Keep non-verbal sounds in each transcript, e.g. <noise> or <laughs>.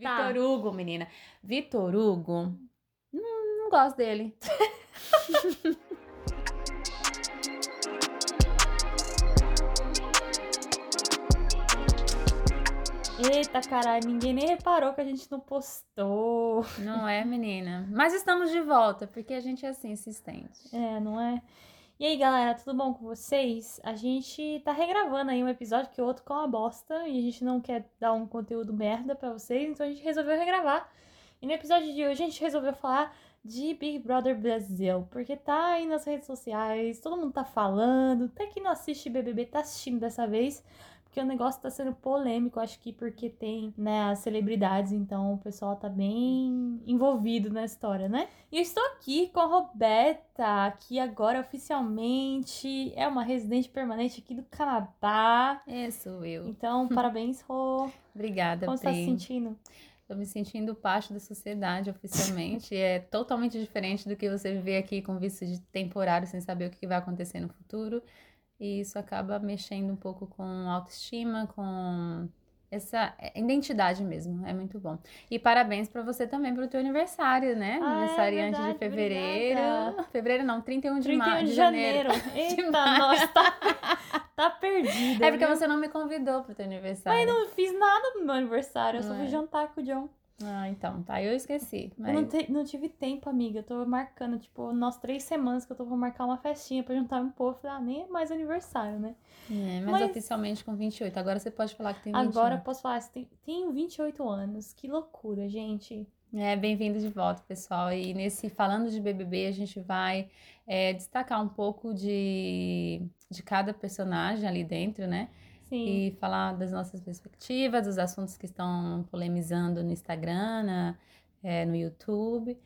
Tá. Vitor Hugo, menina. Vitor Hugo, hum, não gosto dele. <laughs> Eita, caralho, ninguém nem reparou que a gente não postou. Não é, menina? Mas estamos de volta, porque a gente é assim, insistente. É, não é? E aí, galera, tudo bom com vocês? A gente tá regravando aí um episódio que o outro com uma bosta e a gente não quer dar um conteúdo merda pra vocês, então a gente resolveu regravar. E no episódio de hoje a gente resolveu falar de Big Brother Brasil, porque tá aí nas redes sociais, todo mundo tá falando, até quem não assiste BBB tá assistindo dessa vez, porque o negócio tá sendo polêmico, acho que porque tem, né, as celebridades, então o pessoal tá bem envolvido na história, né? E eu estou aqui com a Roberta, que agora oficialmente é uma residente permanente aqui do Canadá. É, sou eu. Então, <laughs> parabéns, Rô. Obrigada, Como você tá se sentindo? Tô me sentindo parte da sociedade oficialmente. é totalmente diferente do que você viver aqui com visto de temporário, sem saber o que vai acontecer no futuro. E isso acaba mexendo um pouco com autoestima, com essa identidade mesmo. É muito bom. E parabéns pra você também pelo teu aniversário, né? Ah, é Aniversariante verdade, de fevereiro. obrigada. Fevereiro não, 31 de, 31 ma- de de janeiro. janeiro. <laughs> Eita, nossa, tá, tá perdida. É porque viu? você não me convidou pro teu aniversário. Mas não fiz nada no meu aniversário, eu só Não fui é. jantar com o John. Ah, então, tá. Eu esqueci. Eu Mas... não, te- não tive tempo, amiga. Eu tô marcando, tipo, nós três semanas que eu tô pra marcar uma festinha pra juntar um povo. Falei, ah, nem é mais aniversário, né? É, mas, Mas- oficialmente com 28. Agora você pode falar que tem 21. Agora eu posso falar, você tem, tenho 28 anos. Que loucura, gente. É, bem-vindo de volta, pessoal. E nesse Falando de BBB, a gente vai é, destacar um pouco de, de cada personagem ali dentro, né? Sim. E falar das nossas perspectivas, dos assuntos que estão polemizando no Instagram, na- é, no YouTube.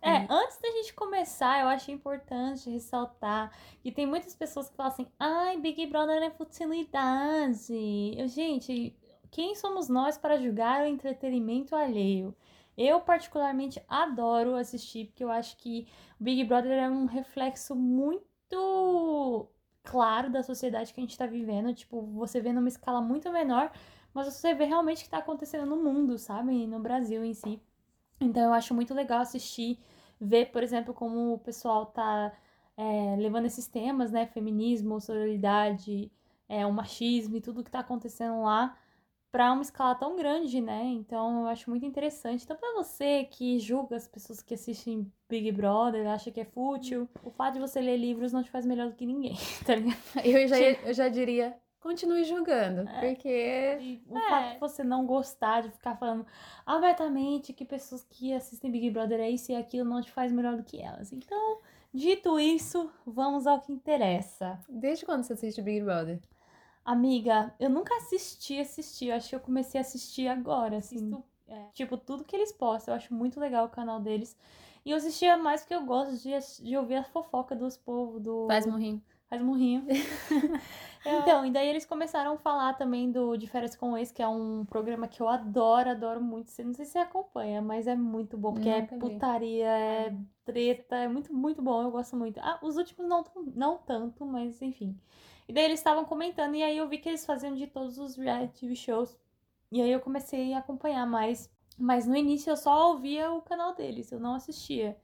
É, antes da gente começar, eu achei importante ressaltar que tem muitas pessoas que falam assim: ai, Big Brother é futilidade. Eu, gente, quem somos nós para julgar o entretenimento alheio? Eu, particularmente, adoro assistir, porque eu acho que o Big Brother é um reflexo muito claro da sociedade que a gente tá vivendo. Tipo, você vê numa escala muito menor, mas você vê realmente o que tá acontecendo no mundo, sabe? No Brasil em si. Então eu acho muito legal assistir, ver, por exemplo, como o pessoal tá é, levando esses temas, né? Feminismo, sororidade, é, o machismo e tudo que tá acontecendo lá pra uma escala tão grande, né? Então eu acho muito interessante. Então, pra você que julga as pessoas que assistem Big Brother, acha que é fútil, o fato de você ler livros não te faz melhor do que ninguém, <laughs> tá ligado? Eu já, <laughs> eu já diria, continue julgando, É. porque o fato de você não gostar de ficar falando abertamente que pessoas que assistem Big Brother é isso e aquilo não te faz melhor do que elas. Então, dito isso, vamos ao que interessa. desde quando você assiste Big Brother? Amiga, eu nunca assisti, assisti. Eu acho que eu comecei a assistir agora. Assisto, é, tipo, tudo que eles postam. Eu acho muito legal o canal deles. E eu assistia mais porque eu gosto de, de ouvir a fofoca dos povos do. Faz morrinho. Faz murrinho. <laughs> <laughs> então, e daí eles começaram a falar também do De Férias com o Ex, que é um programa que eu adoro, adoro muito. Não sei se você acompanha, mas é muito bom. Porque é Nunca vi. putaria, é treta, é muito, muito bom. Eu gosto muito. Ah, os últimos não, não tanto, mas enfim. E daí eles estavam comentando, e aí eu vi que eles faziam de todos os reality shows. E aí eu comecei a acompanhar mais. Mas no início eu só ouvia o canal deles, eu não assistia.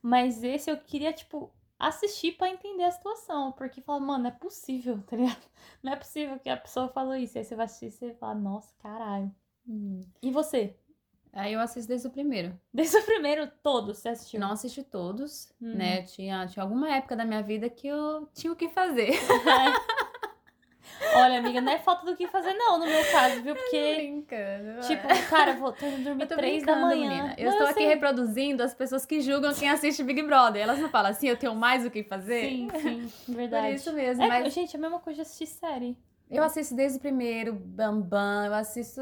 Mas esse eu queria, tipo, assistir pra entender a situação. Porque fala, mano, não é possível, <laughs> tá ligado? Não é possível que a pessoa falou isso. Aí você vai assistir e você fala, nossa, caralho. E você? Aí eu assisto desde o primeiro. <laughs> Desde o primeiro todo, você assistiu? Não assisti todos, Hum. né? Tinha, tinha alguma época da minha vida que eu tinha o que fazer. <laughs> <laughs> Olha, amiga, não é falta do que fazer, não, no meu caso, viu? Porque, brincando. tipo, cara, eu vou tô indo dormir eu três da manhã. menina. Eu Não, estou aqui sei. reproduzindo as pessoas que julgam quem assiste Big Brother. Elas não falam assim, eu tenho mais o que fazer? Sim, sim, Por verdade. isso mesmo, É, mas gente, a mesma coisa de assistir série. Eu assisto desde o primeiro, Bambam, eu assisto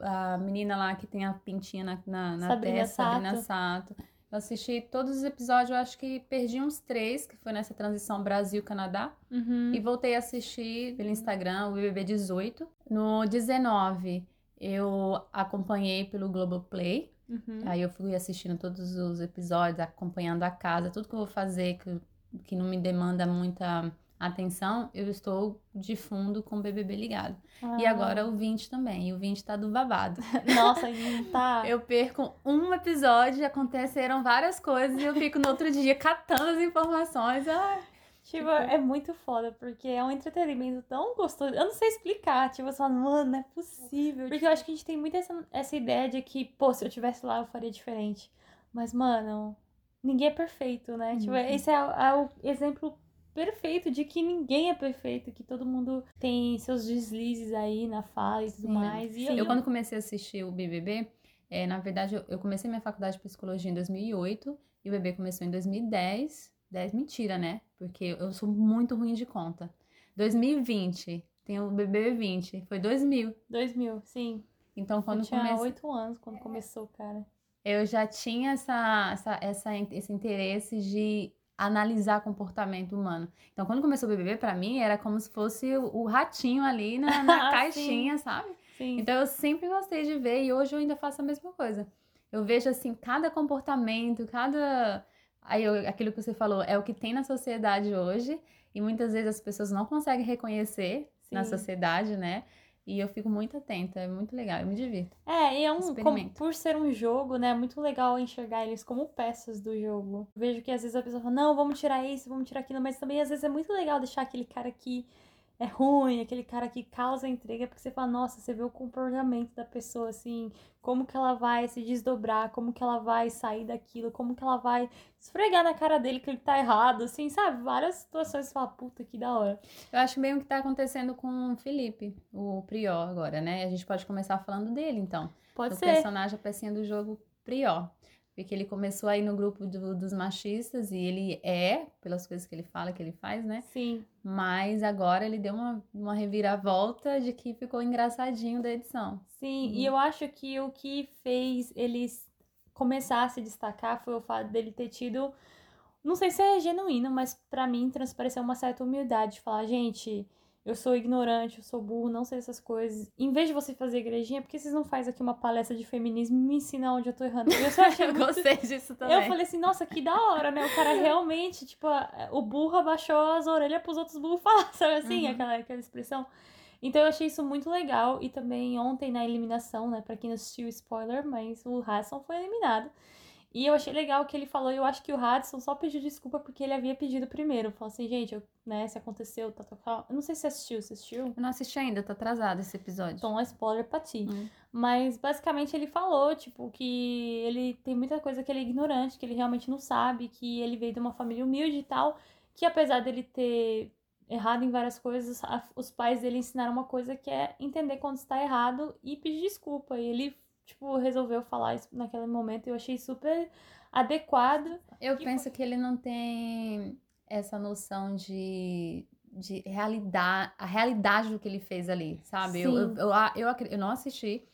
a menina lá que tem a pintinha na, na, na Sabrina testa, Sabrina Sato. Sato. Eu assisti todos os episódios, eu acho que perdi uns três, que foi nessa transição Brasil-Canadá. Uhum. E voltei a assistir pelo Instagram, o BBB 18. No 19, eu acompanhei pelo Globoplay. Uhum. Aí eu fui assistindo todos os episódios, acompanhando a casa, tudo que eu vou fazer que, que não me demanda muita atenção, eu estou de fundo com o BBB ligado. Ah. E agora o 20 também. E o 20 tá do babado. <laughs> Nossa, tá. <laughs> Eu perco um episódio, aconteceram várias coisas e eu fico no outro dia catando as informações. Ai, Tipo, é muito foda, porque é um entretenimento tão gostoso. Eu não sei explicar. Tipo, você fala, mano, não é possível. Porque eu acho que a gente tem muito essa, essa ideia de que, pô, se eu tivesse lá, eu faria diferente. Mas, mano, ninguém é perfeito, né? Tipo, Uhum. esse é, é o exemplo perfeito de que ninguém é perfeito, que todo mundo tem seus deslizes aí na fala e tudo Sim. mais. E Eu, quando comecei a assistir o BBB, é, na verdade, eu, eu comecei minha faculdade de psicologia em 2008 e o BBB começou em 2010. 10, mentira, né? Porque eu sou muito ruim de conta. 2020, tem o BBB 20, foi 2000. 2000, sim. Então, quando eu tinha comecei. oito anos quando começou, cara. eu já tinha essa, essa, essa, esse interesse de analisar comportamento humano. Então, quando começou o BBB, pra mim, era como se fosse o, o ratinho ali na, <laughs> na Sim. caixinha, sabe? Sim. Então, eu sempre gostei de ver e hoje eu ainda faço a mesma coisa. Eu vejo, assim, cada comportamento, cada... Aí, eu- aquilo que você falou, é o que tem na sociedade hoje e muitas vezes as pessoas não conseguem reconhecer na Sim. sociedade, né? E eu fico muito atenta, é muito legal, eu me divirto. É, e é um. como- por ser um jogo, né? É muito legal enxergar eles como peças do jogo. Vejo que às vezes a pessoa fala, não, vamos tirar isso, vamos tirar aquilo, mas também às vezes é muito legal deixar aquele cara que é ruim, aquele cara que causa intriga, porque você fala, nossa, você vê o comportamento da pessoa, assim, como que ela vai se desdobrar, como que ela vai sair daquilo, como que ela vai esfregar na cara dele que ele tá errado, assim, sabe? Várias situações você fala, puta, que da hora. Eu acho bem o que tá acontecendo com o Felipe, o Prior agora, né? A gente pode começar falando dele, então. Pode o ser. personagem, a pecinha do jogo Prior. Porque ele começou aí no grupo do- dos machistas e ele é, pelas coisas que ele fala, que ele faz, né? Sim. Mas agora ele deu uma, uma reviravolta de que ficou engraçadinho da edição. Sim, e Uhum. eu acho que o que fez eles começar a se destacar foi o fato dele ter tido, não sei se é genuíno, mas pra mim transpareceu uma certa humildade de falar, gente, eu sou ignorante, eu sou burro, não sei essas coisas. Em vez de você fazer igrejinha, por que vocês não fazem aqui uma palestra de feminismo e me ensinam onde eu tô errando? Eu só achei <laughs> Eu muito... gostei disso também. Eu falei assim, nossa, que da hora, né? O cara realmente, tipo, a- o burro abaixou as orelhas pros outros burros falar, <laughs> sabe assim? Uhum. Aquela, aquela expressão. Então eu achei isso muito legal. E também ontem na eliminação, né? Pra quem não assistiu, spoiler, mas o Hudson foi eliminado. E eu achei legal que ele falou, e eu acho que o Hudson só pediu desculpa porque ele havia pedido primeiro. Falou assim, gente, eu, né, se aconteceu, tá, tá, tá. Eu não sei se assistiu, você assistiu? Eu não assisti ainda, tá atrasado esse episódio. Então, é spoiler pra ti. Hum. Mas basicamente ele falou, tipo, que ele tem muita coisa que ele é ignorante, que ele realmente não sabe, que ele veio de uma família humilde e tal, que apesar dele ter errado em várias coisas, a- os pais dele ensinaram uma coisa que é entender quando está errado e pedir desculpa. E ele, tipo, resolveu falar isso naquele momento e eu achei super adequado. Eu Que penso que ele não tem essa noção de, de realidade, a realidade do que ele fez ali, sabe? Eu, eu, eu, eu, eu não assisti,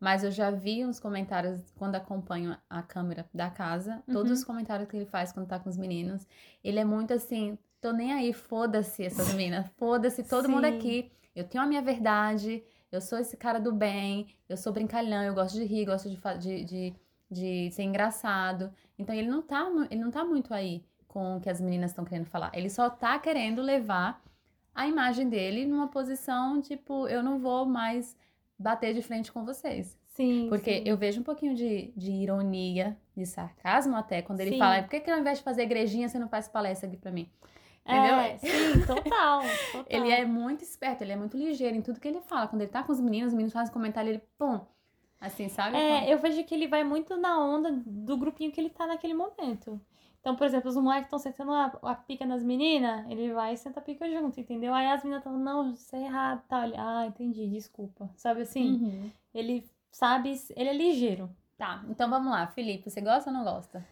mas eu já vi uns comentários quando acompanho a câmera da casa, todos Uhum. os comentários que ele faz quando tá com os meninos. Ele é muito assim, tô nem aí, foda-se essas <laughs> meninas, foda-se todo mundo Sim. aqui. Eu tenho a minha verdade, eu sou esse cara do bem, eu sou brincalhão, eu gosto de rir, gosto de, de, de, de ser engraçado. Então ele não tá, ele não tá muito aí com o que as meninas estão querendo falar. Ele só tá querendo levar a imagem dele numa posição tipo, eu não vou mais bater de frente com vocês. Sim. Porque sim. eu vejo um pouquinho de, de ironia, de sarcasmo até, quando ele Sim. fala, por que, que ao invés de fazer igrejinha, você não faz palestra aqui pra mim? Entendeu? É, sim, total, <laughs> total. Ele é muito esperto, ele é muito ligeiro em tudo que ele fala. Quando ele tá com os meninos, os meninos fazem comentário, ele, pum, assim, sabe? É, eu vejo que ele vai muito na onda do grupinho que ele tá naquele momento. Então, por exemplo, os moleques estão sentando a, a pica nas meninas, ele vai e senta a pica junto, entendeu? Aí as meninas estão, não, isso é errado, tá? Ele, ah, entendi, desculpa. Sabe assim? Uhum. Ele sabe, ele é ligeiro. Tá, então vamos lá, Felipe, você gosta ou não gosta?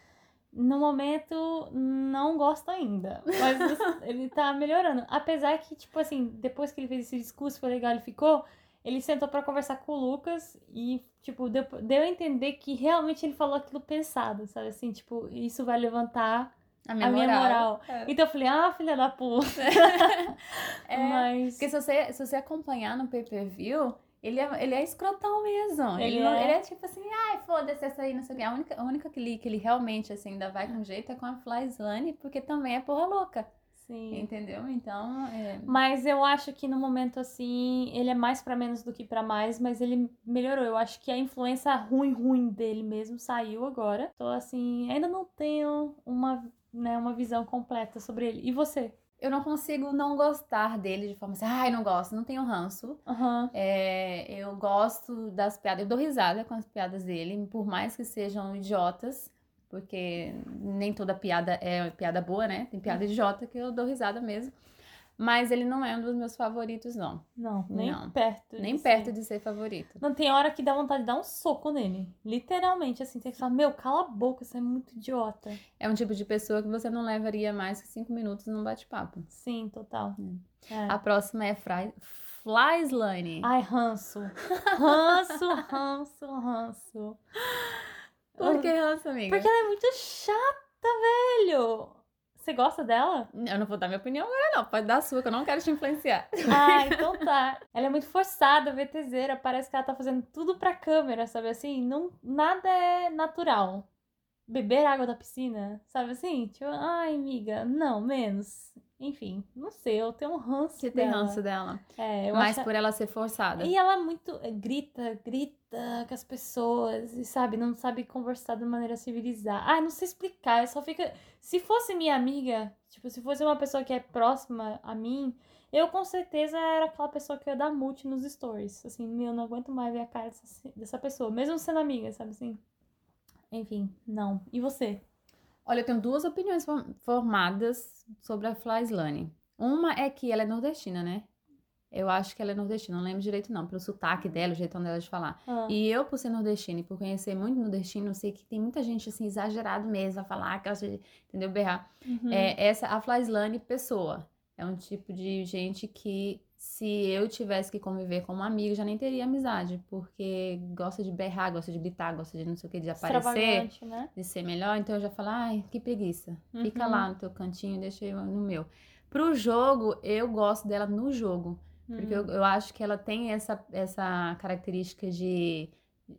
No momento, não gosto ainda. Mas <laughs> ele tá melhorando. Apesar que, tipo assim, depois que ele fez esse discurso, foi legal, ele ficou. Ele sentou pra conversar com o Lucas e, tipo, deu, deu a entender que realmente ele falou aquilo pensado, sabe? Assim, tipo, isso vai levantar A a minha moral. É. Então eu falei, ah, filha da puta. <laughs> É, Mas. Porque se você, se você acompanhar no pay-per-view, ele é, ele é escrotão mesmo. Ele Ele, não- é. ele é tipo assim, ai, foda-se essa aí, não sei o quê. A única, a única que, ele, que ele realmente, assim, ainda vai com jeito é com a Flyslane, porque também é porra louca. Sim. Entendeu? Então, é... Mas eu acho que no momento assim, ele é mais pra menos do que pra mais, mas ele melhorou. Eu acho que a influência ruim, ruim dele mesmo saiu agora. Tô assim, ainda não tenho uma, né, uma visão completa sobre ele. E você? Eu não consigo não gostar dele de forma assim, ai, não gosto, não tenho ranço. Aham. É, eu gosto das piadas, eu dou risada com as piadas dele, por mais que sejam idiotas, porque nem toda piada é piada boa, né? Tem piada idiota que eu dou risada mesmo. Mas ele não é um dos meus favoritos, não. Não, nem Não. perto. Nem de perto ser. de ser favorito. Não tem hora que dá vontade de dar um soco nele. Literalmente, assim, tem que falar, meu, cala a boca, você é muito idiota. É um tipo de pessoa que você não levaria mais que cinco minutos num bate-papo. Sim, total. É. A próxima é Fry... Fly Slane. Ai, ranço. Ranço, ranço, ranço. Por que ranço, amiga? Porque ela é muito chata, velho. Você gosta dela? Eu não vou dar minha opinião agora, não. Pode dar a sua, que eu não quero te influenciar. <laughs> Ah, então tá. Ela é muito forçada, VTZera. Parece que ela tá fazendo tudo pra câmera, sabe assim? Não, nada é natural. Beber água da piscina, sabe assim? Tipo, ai, amiga, não, menos. Enfim, não sei, eu tenho um ranço Você tem dela. ranço dela. É, eu Mas acho... por ela ser forçada. E ela é muito é, grita, grita com as pessoas, e sabe, não sabe conversar de maneira civilizada. Ai, não sei explicar, só fica. Se fosse minha amiga, tipo, se fosse uma pessoa que é próxima a mim, eu com certeza era aquela pessoa que ia dar mute nos stories. Assim, meu, eu não aguento mais ver a cara dessa, dessa pessoa, mesmo sendo amiga, sabe assim? Enfim, não. E você? Olha, eu tenho duas opiniões form- formadas sobre a Fly Slane. Uma é que ela é nordestina, né? Eu acho que ela é nordestina, não lembro direito não, pelo sotaque dela, o jeitão dela de falar. Ah, E eu, por ser nordestina e por conhecer muito nordestino, eu sei que tem muita gente, assim, exagerado mesmo, a falar, de, entendeu, berrar. uhum. É, essa, a Flyslane pessoa. É um tipo de gente que, se eu tivesse que conviver com um amigo, já nem teria amizade, porque gosta de berrar, gosta de gritar, gosta de não sei o que, de aparecer, né? de ser melhor. Então eu já falo, ai, que preguiça. Fica Uhum. lá no teu cantinho, deixa eu no meu. Pro jogo, eu gosto dela no jogo. Porque eu, Uhum. eu acho que ela tem essa, essa característica de.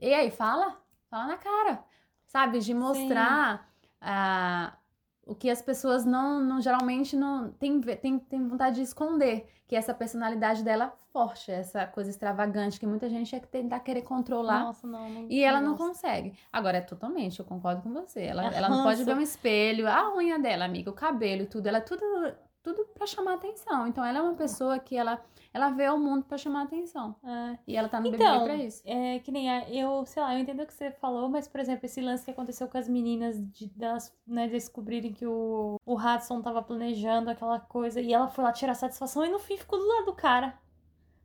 E aí, fala? Fala na cara. Sabe? De mostrar ah, o que as pessoas não, não geralmente não tem, tem, tem vontade de esconder. Que é essa personalidade dela forte, essa coisa extravagante que muita gente é que tentar querer controlar. Nossa, não, não. E ela não gosto. consegue. Agora, é totalmente, eu concordo com você. Ela, É ela não pode ver um espelho, a unha dela, amiga, o cabelo e tudo. Ela é tudo, tudo pra chamar atenção. Então, ela é uma pessoa que ela, ela vê o mundo pra chamar atenção. É. E ela tá no Então, BBB pra isso. É que nem a, eu, sei lá, eu entendo o que você falou, mas, por exemplo, esse lance que aconteceu com as meninas de delas, né, descobrirem que o, o Hudson tava planejando aquela coisa e ela foi lá tirar satisfação e no fim ficou do lado do cara.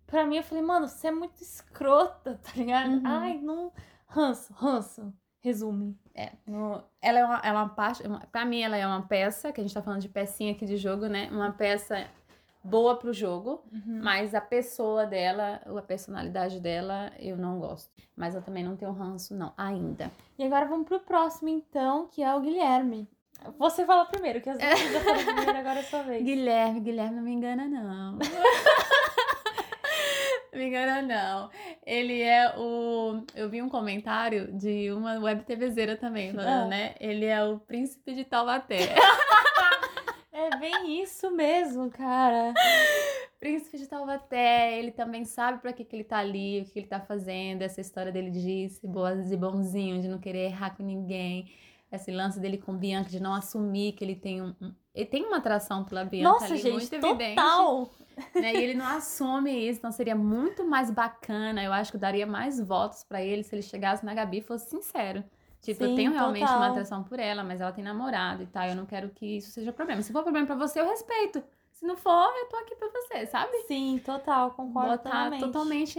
Pra mim, eu falei, mano, você é muito escrota, tá ligado? Uhum. Ai, não. Ranço, ranço. Resume. É, no- ela é uma, é uma parte. Pra mim, ela é uma peça, que a gente tá falando de pecinha aqui de jogo, né? Uma peça boa pro jogo, mas a pessoa dela, a personalidade dela, eu não gosto. Mas eu também não tenho ranço, não, ainda. E agora vamos pro próximo, então, que é o Guilherme. Você fala primeiro, que as duas já falaram primeiro, agora é sua vez. <laughs> Guilherme, Guilherme não me engana, não. <laughs> me engana, não. Ele é o. Eu vi um comentário de uma web TVzeira também, falando, Ah. né? Ele é o príncipe de Taubaté. <laughs> É bem isso mesmo, cara. príncipe de Taubaté, ele também sabe pra que, que ele tá ali, o que, que ele tá fazendo, essa história dele de ser boa, de bonzinho, de não querer errar com ninguém. Esse lance dele com Bianca, de não assumir que ele tem um. ele tem uma atração pela Bianca Nossa, ali, gente, muito evidente. Né? E ele não assume isso, então seria muito mais bacana. Eu acho que eu daria mais votos pra ele se ele chegasse na Gabi e fosse sincero. Tipo, eu Sim, tenho realmente total. uma atração por ela, mas ela tem namorado e tal. Eu não quero que isso seja problema. Se for problema pra você, eu respeito. Se não for, eu tô aqui pra você, sabe? Sim, total, concordo Botar plenamente. totalmente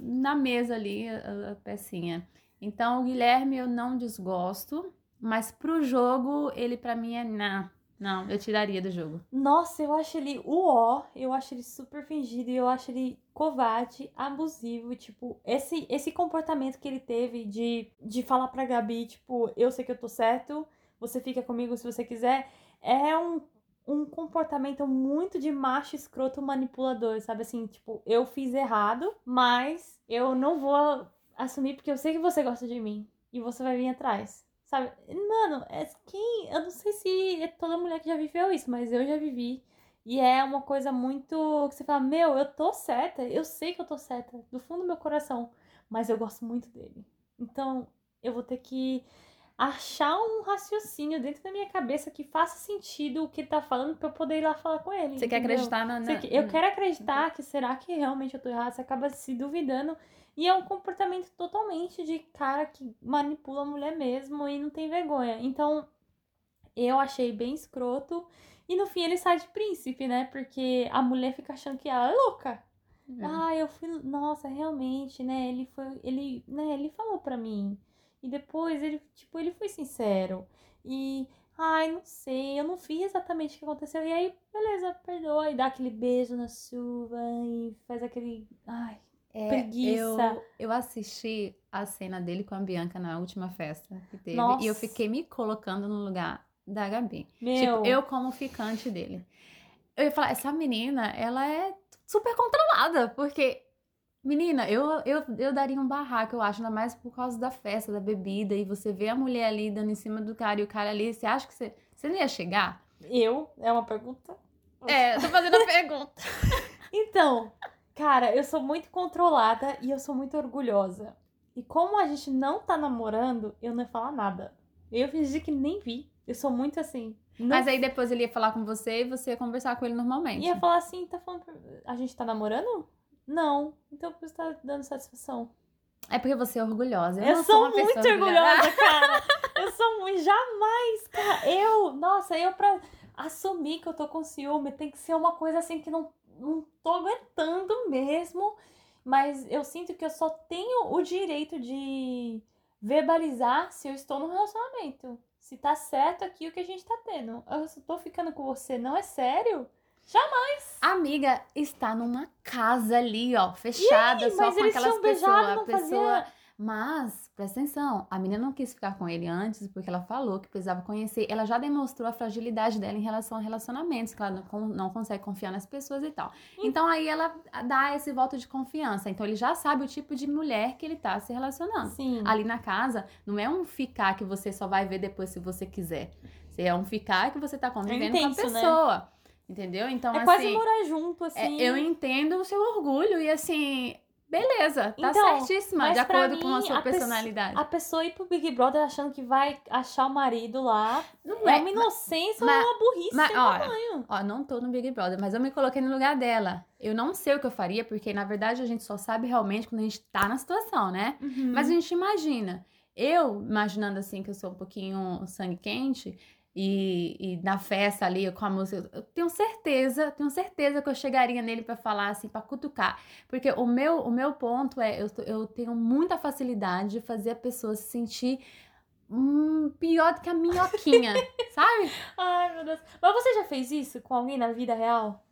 na mesa ali a, a pecinha. Então, o Guilherme eu não desgosto, mas pro jogo, ele pra mim é não. Não, eu tiraria do jogo. Nossa, eu acho ele o eu acho ele super fingido e eu acho ele covarde, abusivo, tipo, esse esse comportamento que ele teve de, de falar pra Gabi, tipo, eu sei que eu tô certo, você fica comigo se você quiser, é um, um comportamento muito de macho escroto manipulador, sabe assim, tipo, eu fiz errado, mas eu não vou assumir porque eu sei que você gosta de mim e você vai vir atrás. Sabe? Mano, é quem. Eu não sei se é toda mulher que já viveu isso, mas eu já vivi. E é uma coisa muito. que você fala, meu, eu tô certa, eu sei que eu tô certa, do fundo do meu coração, mas eu gosto muito dele. Então, eu vou ter que achar um raciocínio dentro da minha cabeça que faça sentido o que ele tá falando pra eu poder ir lá falar com ele. Você quer entendeu? acreditar na. na... Que- Eu quero acreditar que será que realmente eu tô errada? Você acaba se duvidando. E é um comportamento totalmente de cara que manipula a mulher mesmo e não tem vergonha. Então, eu achei bem escroto. E no fim ele sai de príncipe, né? Porque a mulher fica achando que ela é louca. É. Ah, eu fui. Nossa, realmente, né? Ele foi. Ele, né? Ele falou pra mim. E depois ele, tipo, ele foi sincero. E. Ai, não sei, eu não vi exatamente o que aconteceu. E aí, beleza, perdoa. E dá aquele beijo na chuva e faz aquele. Ai, É, preguiça. Eu, eu assisti a cena dele com a Bianca na última festa que teve. Nossa. E eu fiquei me colocando no lugar da Gabi. meu. Tipo, eu como ficante dele. Eu ia falar, essa menina, ela é super controlada, porque, menina, eu, eu, eu daria um barraco, eu acho, ainda mais por causa da festa, da bebida, e você vê a mulher ali dando em cima do cara e o cara ali, você acha que você, você não ia chegar? Eu? É uma pergunta? É, tô fazendo a <laughs> pergunta. Então, cara, eu sou muito controlada e eu sou muito orgulhosa. E como a gente não tá namorando, eu não ia falar nada. Eu fingi que nem vi. Eu sou muito assim. Não Mas aí depois ele ia falar com você e você ia conversar com ele normalmente. ia falar assim, tá falando. A gente tá namorando? Não. Então por isso tá dando satisfação. É porque você é orgulhosa. Eu, Eu, não sou, pessoa muito orgulhosa, <laughs> cara. Eu sou muito. Jamais, cara. Eu, nossa, eu pra assumir que eu tô com ciúme tem que ser uma coisa assim que não, não tô aguentando mesmo. Mas eu sinto que eu só tenho o direito de verbalizar se eu estou no relacionamento. Se tá certo aqui o que a gente tá tendo. Eu só tô ficando com você, não é sério? A amiga está numa casa ali, ó, fechada, só mas com aquelas beijado, pessoas. não A pessoa. fazia. Mas, presta atenção, a menina não quis ficar com ele antes porque ela falou que precisava conhecer. Ela já demonstrou a fragilidade dela em relação a relacionamentos, que ela não, não consegue confiar nas pessoas e tal. Então aí ela dá esse voto de confiança. Então ele já sabe o tipo de mulher que ele tá se relacionando. Sim. Ali na casa, não é um ficar que você só vai ver depois se você quiser. É um ficar que você tá convivendo intenso, com a né? pessoa. Entendeu? Então, é assim. quase morar junto, É, assim. eu entendo o seu orgulho e assim, beleza, tá Então, certíssima, de acordo com a mim, sua a personalidade. A pessoa ir pro Big Brother achando que vai achar o marido lá Não é é, uma inocência mas- ou uma burrice mas, sem ó, tamanho. ó, não tô no Big Brother, mas eu me coloquei no lugar dela. Eu não sei o que eu faria, porque na verdade a gente só sabe realmente quando a gente tá na situação, né? Uhum. Mas a gente imagina. Eu, imaginando assim que eu sou um pouquinho sangue quente e, e na festa ali com a música, eu tenho certeza, tenho certeza que eu chegaria nele pra falar assim, pra cutucar. Porque o meu, o meu ponto é, eu, eu tenho muita facilidade de fazer a pessoa se sentir hum, pior do que a minhoquinha, <laughs> sabe? Ai, meu Deus. Mas você já fez isso com alguém na vida real?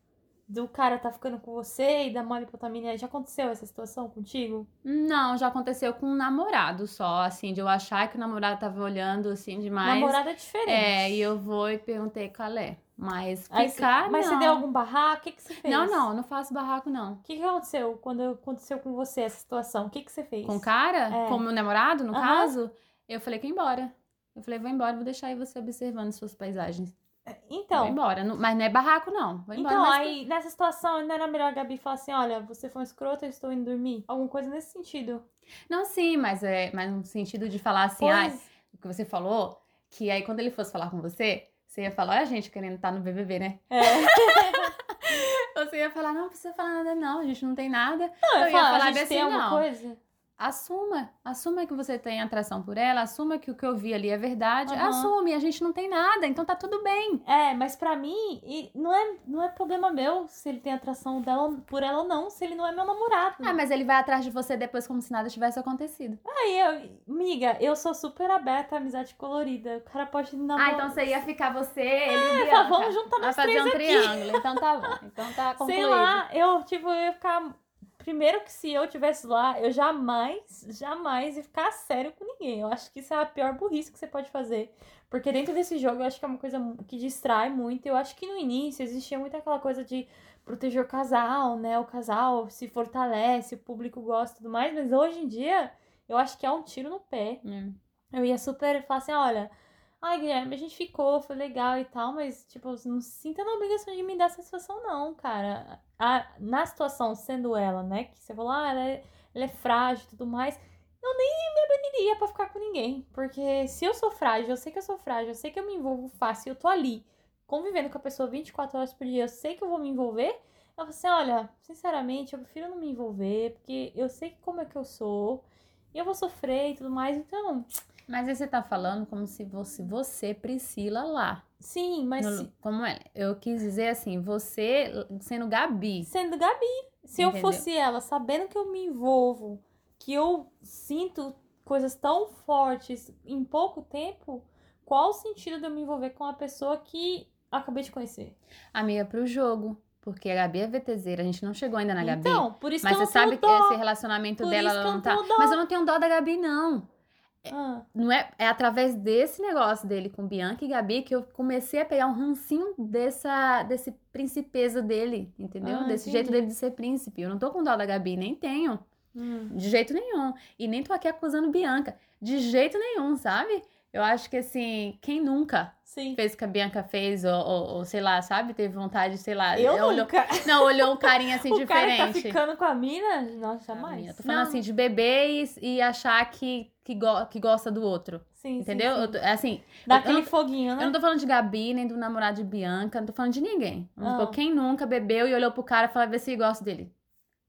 Do cara tá ficando com você e da menina? Já aconteceu essa situação contigo? Não, já aconteceu com um namorado só, assim, de eu achar que o namorado tava olhando assim demais. Namorada é diferente. É, e eu vou e perguntei qual é. Mas Aí ficar, mas não. você deu algum barraco? O que, que você fez? Não, não, não faço barraco, não. O que, que aconteceu quando aconteceu com você essa situação? O que, que você fez? Com o cara, É. com o meu namorado, no caso, eu falei que ia embora. Eu falei, vou embora, vou deixar aí você observando suas paisagens. Vou Então, embora. Não- mas não é barraco, não. Vou embora. então mas aí nessa situação não era melhor a Gabi falar assim: olha, você foi um escroto, eu estou indo dormir? Alguma coisa nesse sentido. Não, sim, mas é mas no sentido de falar assim, ai, Pois- o que você falou, que aí quando ele fosse falar com você, você ia falar, olha a gente querendo estar no BBB, né? É. <laughs> Você ia falar, não, não precisa falar nada, não, a gente não tem nada. Não, eu Eu ia falar, falar a gente bem tem assim, alguma não. coisa? Assuma, assuma que você tem atração por ela, assuma que o que eu vi ali é verdade, Aham. assume, a gente não tem nada, então tá tudo bem. É, mas pra mim, e não é, não é problema meu se ele tem atração dela, por ela ou não, se ele não é meu namorado. Ah, mas ele vai atrás de você depois como se nada tivesse acontecido. Aí, eu, amiga, eu sou super aberta à amizade colorida. O cara pode namorar. Ah, então você ia ficar você, ele e fala, Bianca. vamos juntar nós fazer três um aqui. triângulo, então tá bom. Então tá <laughs> concluído. Sei lá, eu, tipo, eu ia ficar. Primeiro que se eu tivesse lá, eu jamais, jamais ia ficar sério com ninguém. Eu acho que isso é a pior burrice que você pode fazer. Porque dentro desse jogo eu acho que é uma coisa que distrai muito. Eu acho que no início existia muito aquela coisa de proteger o casal, né? O casal se fortalece, o público gosta e tudo mais. Mas hoje em dia, eu acho que é um tiro no pé. Hum. Eu ia super falar assim, olha, Ai, Guilherme, a gente ficou, foi legal e tal, mas, tipo, não sinta na obrigação de me dar satisfação, não, cara. A, na situação, sendo ela, né? Que você falou, ah, ela é, ela é frágil e tudo mais. Eu nem me abriria pra ficar com ninguém. Porque se eu sou frágil, eu sei que eu sou frágil, eu sei que eu me envolvo fácil, eu tô ali, convivendo com a pessoa 24 horas por dia, eu sei que eu vou me envolver. Eu falei assim, olha, sinceramente, eu prefiro não me envolver, porque eu sei como é que eu sou, e eu vou sofrer e tudo mais, então mas aí você tá falando como se fosse você, Priscila, lá. Sim, mas. No, se... Como é? Eu quis dizer assim, você sendo Gabi. Sendo Gabi. Se Entendeu? eu fosse ela, sabendo que eu me envolvo, que eu sinto coisas tão fortes em pouco tempo, qual o sentido de eu me envolver com uma pessoa que acabei de conhecer? Amiga, pro jogo. Porque a Gabi é VTZera, a gente não chegou ainda na Gabi. Então, por isso mas que você sabe que esse relacionamento por dela ela não tá. Mas eu não tenho dó da Gabi, não. É, ah. Não é, é através desse negócio dele com Bianca e Gabi que eu comecei a pegar um rancinho dessa, desse principeza dele, entendeu? Ah, desse entendi. jeito dele de ser príncipe. Eu não tô com dó da Gabi, nem tenho. Hum. De jeito nenhum. E nem tô aqui acusando Bianca. De jeito nenhum, sabe? Eu acho que assim, quem nunca Sim. fez o que a Bianca fez, ou, ou, ou, sei lá, sabe? Teve vontade, sei lá. Eu olhou, nunca. <laughs> Não, olhou um carinha assim <laughs> o diferente. Cara tá ficando com a mina? Nossa, jamais. eu tô falando não. assim, de beber e, e achar que, que, go que gosta do outro. Sim, Entendeu? Sim, sim. Tô, assim. Dá aquele foguinho, né? Eu não tô falando de Gabi, nem do namorado de Bianca, não tô falando de ninguém. Ah. Quem nunca bebeu e olhou pro cara e falou, vê se gosta dele.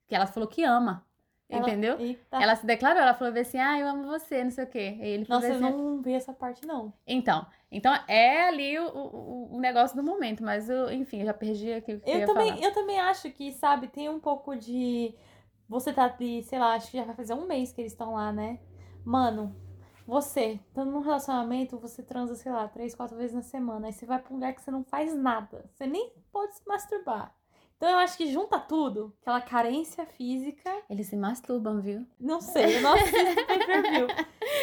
Que ela falou que ama. Ela, entendeu? Eita. Ela se declarou, ela falou assim, ah, eu amo você, não sei o quê. E ele Nossa, eu assim, não vi essa parte, não. Então, então é ali o, o, o negócio do momento, mas eu, enfim, eu já perdi aqui o que eu, eu também, falar. Eu também acho que, sabe, tem um pouco de... Você tá ali, sei lá, acho que já vai fazer um mês que eles estão lá, né? Mano, você, estando num relacionamento, você transa, sei lá, três, quatro vezes na semana. Aí você vai pra um lugar que você não faz nada. Você nem pode se masturbar. Então eu acho que junta tudo, aquela carência física. Eles se masturbam, viu? Não sei, eu não assisto pay-per-view.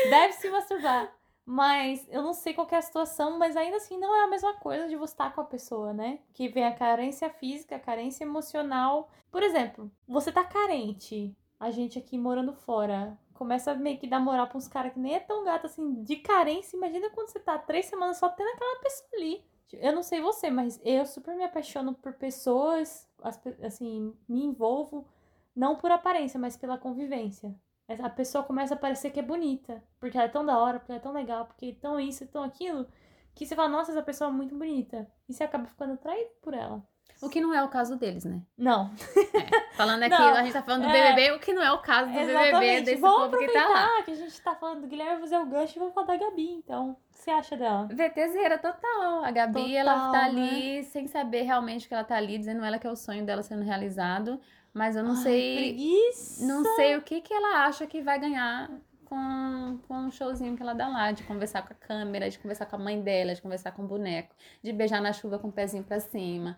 Deve se masturbar. Mas eu não sei qual é a situação, mas ainda assim não é a mesma coisa de você estar com a pessoa, né? Que vem a carência física, a carência emocional. Por exemplo, você tá carente, a gente aqui morando fora, começa a meio que dar moral pra uns caras que nem é tão gato assim, de carência. Imagina quando você tá três semanas só tendo aquela pessoa ali. Eu não sei você, mas eu super me apaixono por pessoas assim, me envolvo não por aparência, mas pela convivência. A pessoa começa a parecer que é bonita, porque ela é tão da hora, porque ela é tão legal, porque é tão isso tão aquilo, que você fala, nossa, essa pessoa é muito bonita. E você acaba ficando atraído por ela. O que não é o caso deles, né? Não. É. Falando aqui, não, a gente tá falando do BBB, é, o que não é o caso do exatamente. BBB, desse Vamos povo que tá lá. que a gente tá falando do Guilherme fazer o gancho e vou falar da Gabi, então. O que você acha dela? VTZera total. A Gabi, total, ela tá ali né? sem saber realmente que ela tá ali, dizendo ela que é o sonho dela sendo realizado. Mas eu não Ai, sei. Preguiça. Não sei o que, que ela acha que vai ganhar com, com um showzinho que ela dá lá, de conversar com a câmera, de conversar com a mãe dela, de conversar com o boneco, de beijar na chuva com o pezinho pra cima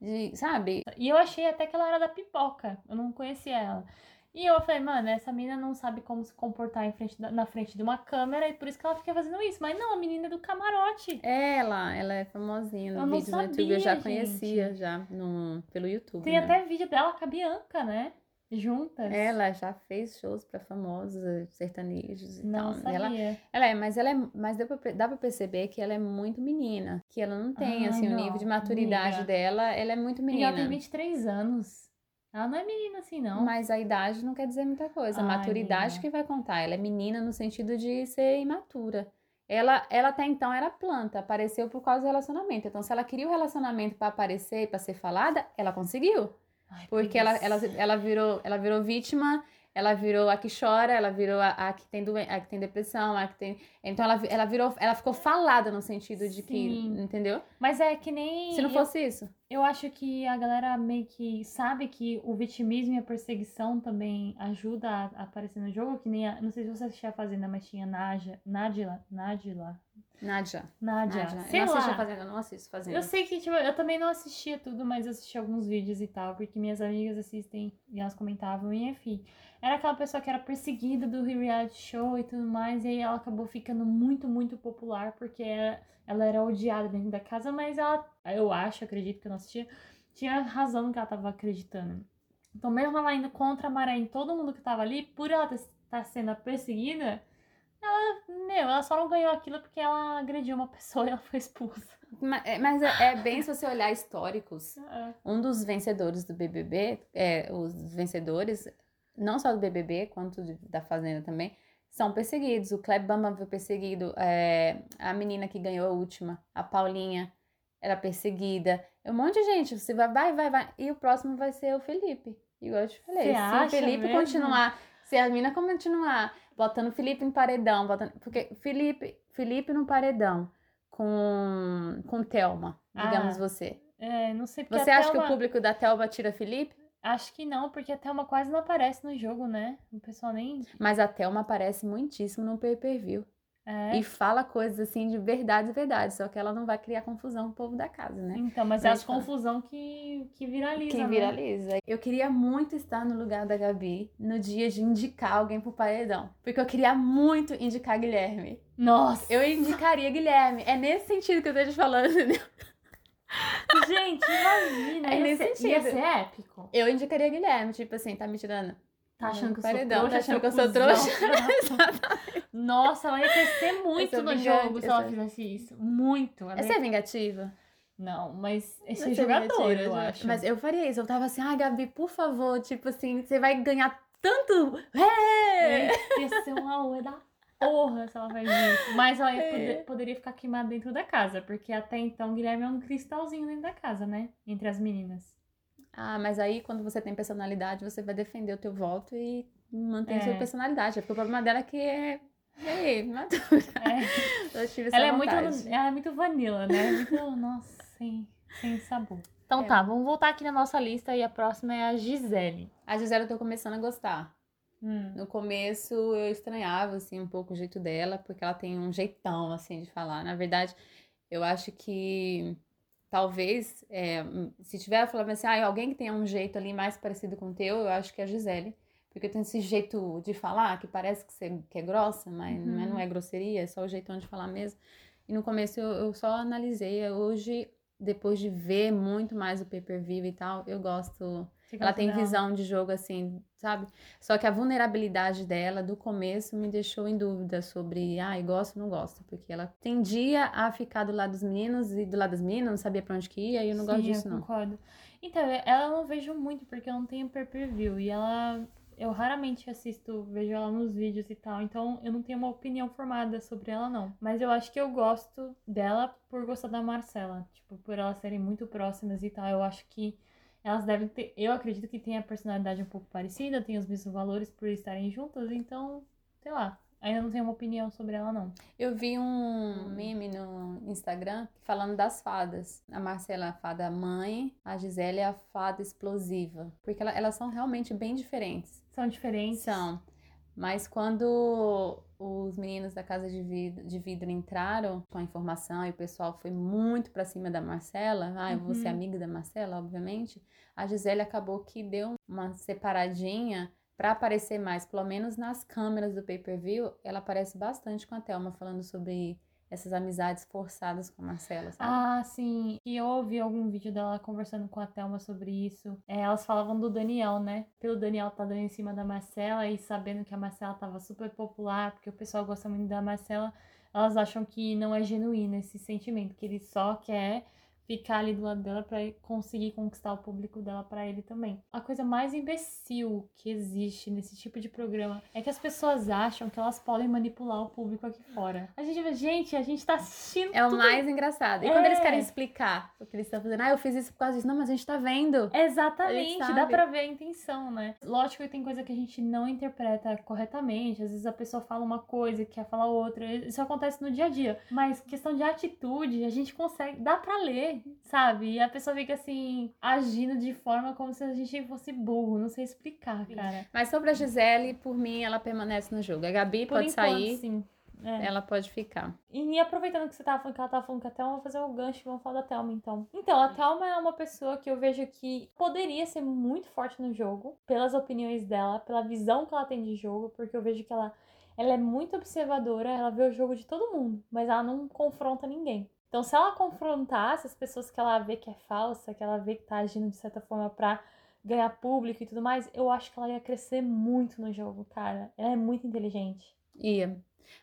de, sabe? E eu achei até que ela era da pipoca. Eu não conhecia ela. E eu falei, mano, essa menina não sabe como se comportar em frente da, na frente de uma câmera e por isso que ela fica fazendo isso. Mas não, a menina é do camarote. Ela, ela é famosinha no vídeo no YouTube. Eu já gente. conhecia já no, pelo YouTube. Tem né? até vídeo dela com a Bianca, né? Juntas. Ela já fez shows para famosos sertanejos e não tal. Sabia. Ela, ela é, mas ela é, mas dá pra, dá pra perceber que ela é muito menina, que ela não tem Ai, assim não, o nível de maturidade amiga. dela, ela é muito menina. E ela tem 23 anos. Ela não é menina assim, não. Mas a idade não quer dizer muita coisa. A maturidade amiga. que vai contar. Ela é menina no sentido de ser imatura. Ela, ela até então era planta, apareceu por causa do relacionamento. Então, se ela queria o relacionamento para aparecer, para ser falada, ela conseguiu. Ai, porque ela, ela, ela, virou, ela virou vítima, ela virou a que chora, ela virou a, a que tem doen a que tem depressão, a que tem. Então ela, ela virou, ela ficou falada no sentido de Sim. que, entendeu? Mas é que nem. Se não fosse eu, isso. Eu acho que a galera meio que sabe que o vitimismo e a perseguição também ajuda a, a aparecer no jogo, que nem a, não sei se você assistia a Fazenda, mas tinha Naja, Nadila, Nadila, Nádia. Nádia. Nádia. Sei eu não lá. assisto Fazenda, eu não assisto Fazenda. Eu sei que, tipo, eu também não assistia tudo, mas eu assisti alguns vídeos e tal, porque minhas amigas assistem e elas comentavam, e enfim. Era aquela pessoa que era perseguida do reality show e tudo mais, e aí ela acabou ficando muito, muito popular, porque ela, ela era odiada dentro da casa, mas ela, eu acho, acredito que eu não assistia, tinha razão no que ela tava acreditando. Então, mesmo ela indo contra a maré em todo mundo que tava ali, por ela estar tá sendo perseguida, ela, meu, ela só não ganhou aquilo porque ela agrediu uma <laughs> pessoa e ela foi expulsa. Ma- é- Mas é, é bem se você olhar históricos. <laughs> É. Um dos vencedores do BBB, é, os vencedores, não só do BBB, quanto de- da Fazenda também, são perseguidos. O Kleb Bambam foi perseguido, é, a menina que ganhou a última, a Paulinha, era perseguida. Um monte de gente, você vai, vai, vai, vai. E o próximo vai ser o Felipe. Igual eu te falei, Você se o Felipe mesmo? continuar, se a mina continuar botando o Felipe em paredão, botando, porque Felipe, Felipe no paredão com, com Thelma, digamos Ah, você. É, não sei porque Você acha que o Thelma- público da Thelma tira Felipe? Acho que não, porque a Thelma quase não aparece no jogo, né? O pessoal nem. Mas a Thelma aparece muitíssimo no pay-per-view. É. E fala coisas assim de verdade, verdade. Só que ela não vai criar confusão com o povo da casa, né? Então, mas é Mas as fala. confusão que, que viraliza. Que né? viraliza. Eu queria muito estar no lugar da Gabi no dia de indicar alguém pro paredão. Porque eu queria muito indicar Guilherme. Nossa! Eu indicaria Guilherme. É nesse sentido que eu tô te falando, <laughs> entendeu? Gente, imagina! É ia, nesse ser, ia ser épico. Eu indicaria Guilherme. Tipo assim, tá me tirando. Tá achando que eu sou Paredão, trouxa? tá achando que eu sou cuzão. trouxa? <laughs> <laughs> Nossa, ela ia crescer muito sou no jogo se ela sou- fizesse isso. Muito. Ela É ia- ser vingativa? Não, mas esse é ser jogador, vingativa, eu acho. Mas eu faria isso. Eu tava assim, ah, Gabi, por favor, tipo assim, você vai ganhar tanto. É! Ia ser uma ué da porra se ela faz isso. Mas ela É. poder- poderia ficar queimada dentro da casa, porque até então o Guilherme é um cristalzinho dentro da casa, né? Entre as meninas. Ah, mas aí quando você tem personalidade, você vai defender o teu voto e mantém a É. sua personalidade. Porque o problema dela é que é. É, madura. É. <laughs> Eu tive essa Ela é, muito, ela é muito vanilla, né? Muito, nossa, sem, sem sabor. Então É. tá, vamos voltar aqui na nossa lista e a próxima é a Gisele. A Gisele eu tô começando a gostar. Hum. No começo eu estranhava, assim, um pouco o jeito dela, porque ela tem um jeitão, assim, de falar. Na verdade, eu acho que talvez, é, se tiver falando assim, ah, alguém que tenha um jeito ali mais parecido com o teu, eu acho que é a Gisele. Porque tem esse jeito de falar que parece que, você, que é grossa, mas Uhum. não, é, não é grosseria, é só o jeitão de falar mesmo. E no começo eu, eu só analisei. Hoje, depois de ver muito mais o pay-per-view e tal, eu gosto ela tem visão de jogo assim, sabe? Só que a vulnerabilidade dela do começo me deixou em dúvida sobre, ai, gosto ou não gosto, porque ela tendia a ficar do lado dos meninos e do lado das meninas, não sabia pra onde que ia, e eu não gosto Sim, disso eu não. concordo. Então, ela eu não vejo muito, porque eu não tenho pay-per-view. E ela. Eu raramente assisto, vejo ela nos vídeos e tal. Então, eu não tenho uma opinião formada sobre ela, não. Mas eu acho que eu gosto dela por gostar da Marcela. Tipo, por elas serem muito próximas e tal. Eu acho que elas devem ter. Eu acredito que tem a personalidade um pouco parecida, tem os mesmos valores por estarem juntas. Então, sei lá. Ainda não tenho uma opinião sobre ela, não. Eu vi um Hum. meme no Instagram falando das fadas. A Marcela é a fada mãe, a Gisele é a fada explosiva. Porque ela- elas são realmente bem diferentes. São diferentes. São. Mas quando os meninos da Casa de Vidro, de Vidro entraram com a informação e o pessoal foi muito pra cima da Marcela, ah, eu vou ser Uhum. amiga da Marcela, obviamente, a Gisele acabou que deu uma separadinha pra aparecer mais, pelo menos nas câmeras do pay-per-view, ela aparece bastante com a Thelma falando sobre essas amizades forçadas com a Marcela, sabe? Ah, sim. E eu ouvi algum vídeo dela conversando com a Thelma sobre isso. É, elas falavam do Daniel, né? Pelo Daniel tá dando em cima da Marcela e sabendo que a Marcela tava super popular, porque o pessoal gosta muito da Marcela, elas acham que não é genuíno esse sentimento, que ele só quer ficar ali do lado dela pra conseguir conquistar o público dela pra ele também. A coisa mais imbecil que existe nesse tipo de programa é que as pessoas acham que elas podem manipular o público aqui fora. A gente vê, gente, a gente tá assistindo É o tudo mais engraçado. E quando eles É. querem explicar o que eles estão fazendo, ah, eu fiz isso por causa disso. Não, mas a gente tá vendo. Exatamente, dá pra ver a intenção, né? Lógico que tem coisa que a gente não interpreta corretamente, às vezes a pessoa fala uma coisa e quer falar outra, isso acontece no dia a dia. Mas questão de atitude, a gente consegue, dá pra ler, sabe? E a pessoa fica assim, agindo de forma como se a gente fosse burro, não sei explicar, cara. Mas sobre a Gisele, por mim, ela permanece no jogo. A Gabi Por pode enquanto, sair, sim. É. ela pode ficar. E aproveitando que você tava falando que ela tava falando com a Thelma, vou fazer o gancho e vamos falar da Thelma, então. Então, a Thelma é uma pessoa que eu vejo que poderia ser muito forte no jogo, pelas opiniões dela, pela visão que ela tem de jogo, porque eu vejo que ela, ela é muito observadora, ela vê o jogo de todo mundo, mas ela não confronta ninguém. Então, se ela confrontasse as pessoas que ela vê que é falsa, que ela vê que tá agindo de certa forma pra ganhar público e tudo mais, eu acho que ela ia crescer muito no jogo, cara. Ela é muito inteligente. Ia.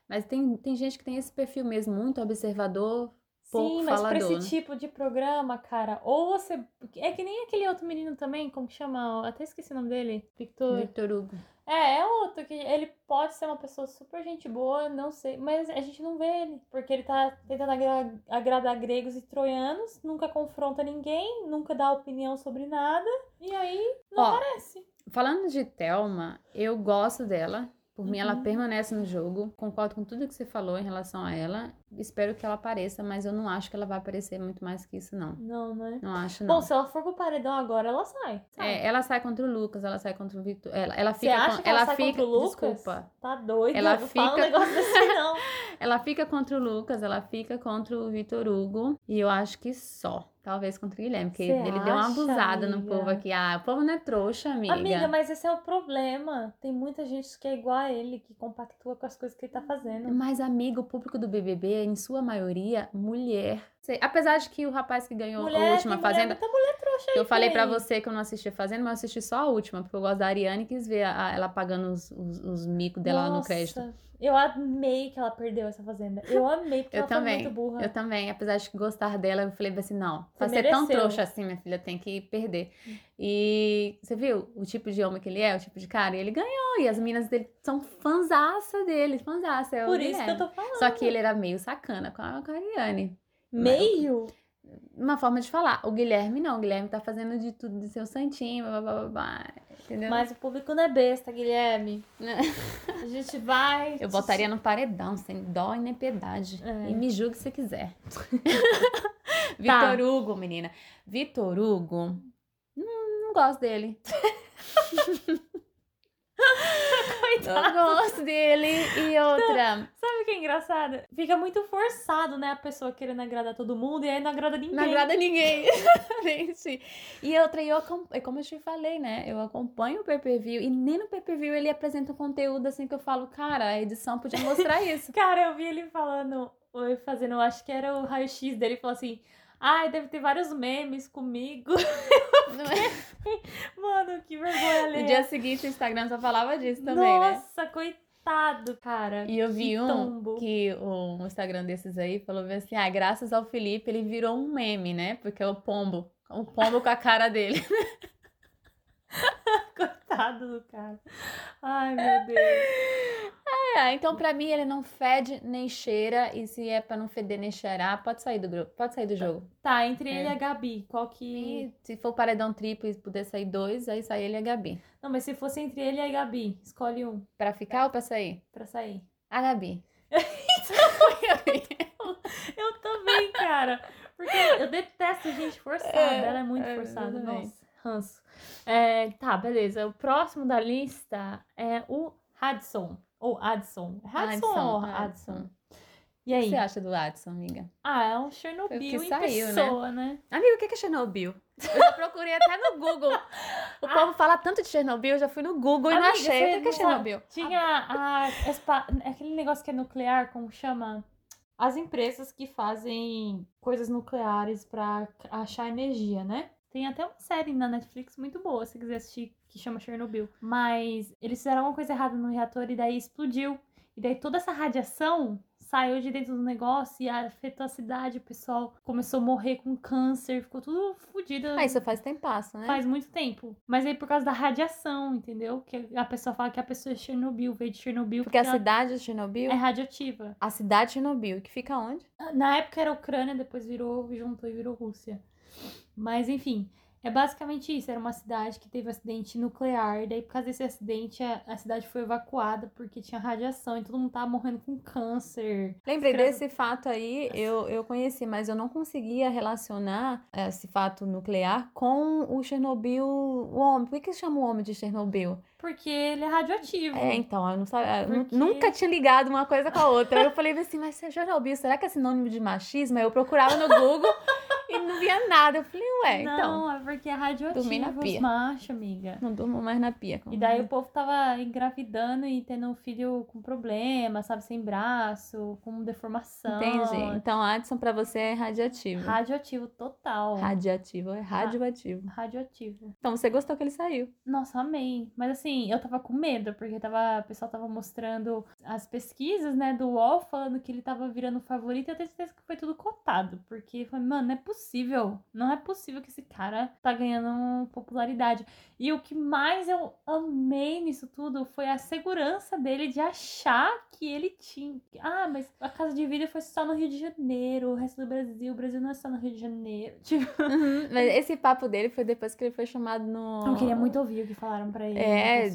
Mas tem, tem gente que tem esse perfil mesmo, muito observador, pouco Sim, mas pra falador. esse tipo de programa, cara, ou você. É que nem aquele outro menino também, como que chama? Até esqueci o nome dele. Victor. Victor Hugo. É, é outro que ele pode ser uma pessoa super gente boa, não sei, mas a gente não vê ele, porque ele tá tentando agra- agradar gregos e troianos, nunca confronta ninguém, nunca dá opinião sobre nada, e aí não Ó, aparece. Falando de Thelma, eu gosto dela. Por mim, ela Uhum. permanece no jogo. Concordo com tudo que você falou em relação a ela. Espero que ela apareça, mas eu não acho que ela vai aparecer muito mais que isso, não. Não, né? Não acho, não. Bom, se ela for pro paredão agora, ela sai. sai. É, ela sai contra o Lucas, ela sai contra o Victor. Ela, ela Você fica acha com- que ela, ela sai fica, contra o Lucas? desculpa. Tá doida? Ela não fala um fica- negócio desse <laughs> não. Ela fica contra o Lucas, ela fica contra o Vitor Hugo. E eu acho que só. Talvez contra o Guilherme, porque Cê ele deu uma acha, abusada no amiga? povo aqui. Ah, o povo não é trouxa, amiga. Amiga, mas esse é o problema. Tem muita gente que é igual a ele, que compactua com as coisas que ele tá fazendo. Mas, amigo, o público do BBB é, em sua maioria, mulher. Sei- Apesar de que o rapaz que ganhou Mulher, a última mulher, Fazenda. muita mulher trouxa aí Eu falei pra também. você que eu não assisti a Fazenda, mas eu assisti só a última, porque eu gosto da Ariane e quis ver a- a- ela pagando os, os, os micos dela lá no Nossa, crédito. Eu amei que ela perdeu essa fazenda. Eu amei, porque <laughs> Eu ela também. foi muito burra. Eu também, apesar de gostar dela, eu falei assim, não, Você pra ser tão mereceu. trouxa assim, minha filha, tem que perder. E você viu o tipo de homem que ele é, o tipo de cara? E ele ganhou, e as meninas dele são fãzaça dele, fãzaça. É Por isso que eu tô falando. Só que ele era meio sacana com a, com a Ariane. Meio? Uma forma de falar. O Guilherme não, o Guilherme tá fazendo de tudo de seu santinho, blá, blá, blá, blá, entendeu? Mas o público não é besta, Guilherme. <laughs> A gente vai. Eu botaria no paredão, sem dó e nem piedade. É. E me julgue se quiser. <laughs> Vitor Hugo, menina. Vitor Hugo, hum, não gosto dele. <laughs> <laughs> Eu gosto dele. E outra, Sabe o que é engraçado? Fica muito forçado, né? A pessoa querendo agradar todo mundo e aí não agrada ninguém. não agrada ninguém. <laughs> Gente. E outra, eu, é como eu te falei, né? Eu acompanho o pay-per-view e nem no pay-per-view ele apresenta um conteúdo assim que eu falo, cara, a edição podia mostrar isso. <laughs> Cara, eu vi ele falando, ou fazendo, acho que era o raio-x dele, ele falou assim. Ai, deve ter vários memes comigo. <laughs> É? Mano, que vergonha No alheia. dia seguinte o Instagram só falava disso também, né? Nossa, coitado, cara. E eu vi Que um tombo. que o Instagram desses aí falou assim: ah, graças ao Felipe ele virou um meme, né? Porque é o pombo. O pombo com a cara dele. <laughs> <laughs> Coitado do cara. Ai, meu Deus. É, então pra mim ele não fede nem cheira. E se é pra não feder nem cheirar, pode sair do grupo, pode sair do jogo. Tá, entre É. ele e a Gabi, qual que. E se for paredão triplo e puder sair dois, aí sai ele e a Gabi. Não, mas se fosse entre ele e a Gabi, escolhe um Pra ficar ou pra sair? pra sair. A Gabi. <laughs> Eu também, cara. Porque eu detesto gente forçada. É, ela é muito é, forçada. exatamente. Nossa, ranço. É, tá, beleza. O próximo da lista é o Hudson. Ou Adson. Hudson ou Adson, Adson? E O aí? que você acha do Adson, amiga? Ah, é um Chernobyl o que em saiu, né? pessoa, né? Amigo, o que é Chernobyl? Eu já procurei até no Google. O <laughs> povo fala tanto de Chernobyl, eu já fui no Google e não Amiga, achei. O que é sabe- Chernobyl? Tinha a, espa- aquele negócio que é nuclear, como chama? As empresas que fazem coisas nucleares pra achar energia, né? Tem até uma série na Netflix muito boa, se quiser assistir, que chama Chernobyl. Mas eles fizeram uma coisa errada no reator e daí explodiu. E daí toda essa radiação saiu de dentro do negócio e afetou a cidade. O pessoal começou a morrer com câncer, ficou tudo fodido. Ah, isso faz tempasso, né? Faz muito tempo. Mas aí por causa da radiação, entendeu? Que a pessoa fala que a pessoa é Chernobyl, veio de Chernobyl. Porque a ela cidade de Chernobyl. é radioativa. A cidade de Chernobyl, que fica onde? Na época era Ucrânia, depois virou, juntou e virou Rússia. Mas enfim, é basicamente isso. Era uma cidade que teve um acidente nuclear. E daí, por causa desse acidente, a, a cidade foi evacuada porque tinha radiação e todo mundo tava morrendo com câncer. Lembrei desse fato aí, eu, eu conheci, mas eu não conseguia relacionar esse fato nuclear com o Chernobyl, o homem. Por que, que chama o homem de Chernobyl? Porque ele é radioativo. É, então, eu não sabia, Porque- nunca tinha ligado uma coisa com a outra. Eu falei assim, mas Chernobyl, será que é sinônimo de machismo? Aí eu procurava no Google <laughs> e não via nada. Eu falei, ué, não, então. é porque é radioativo dormi na pia. amiga. Não durmo mais na pia. E daí o povo tava engravidando e tendo um filho com problema, sabe, sem braço, com deformação. Entendi. Então, Adson pra você é radioativo. Radioativo total. Radioativo, é radioativo. Radioativo. Então, você gostou que ele saiu. Nossa, amei. Mas assim, eu tava com medo, porque tava, o pessoal tava mostrando as pesquisas, né, do UOL, falando que ele tava virando favorito. E eu tenho certeza que foi tudo cotado. Porque foi, mano, não é possível. Não é possível que esse cara tá ganhando popularidade. E o que mais eu amei nisso tudo foi a segurança dele de achar que ele tinha. Ah, mas a casa de vidro foi só no Rio de Janeiro, o resto do Brasil. O Brasil não é só no Rio de Janeiro. <laughs> Tipo, Uhum, Mas esse papo dele foi depois que ele foi chamado no. eu queria muito ouvir o que falaram pra ele. É,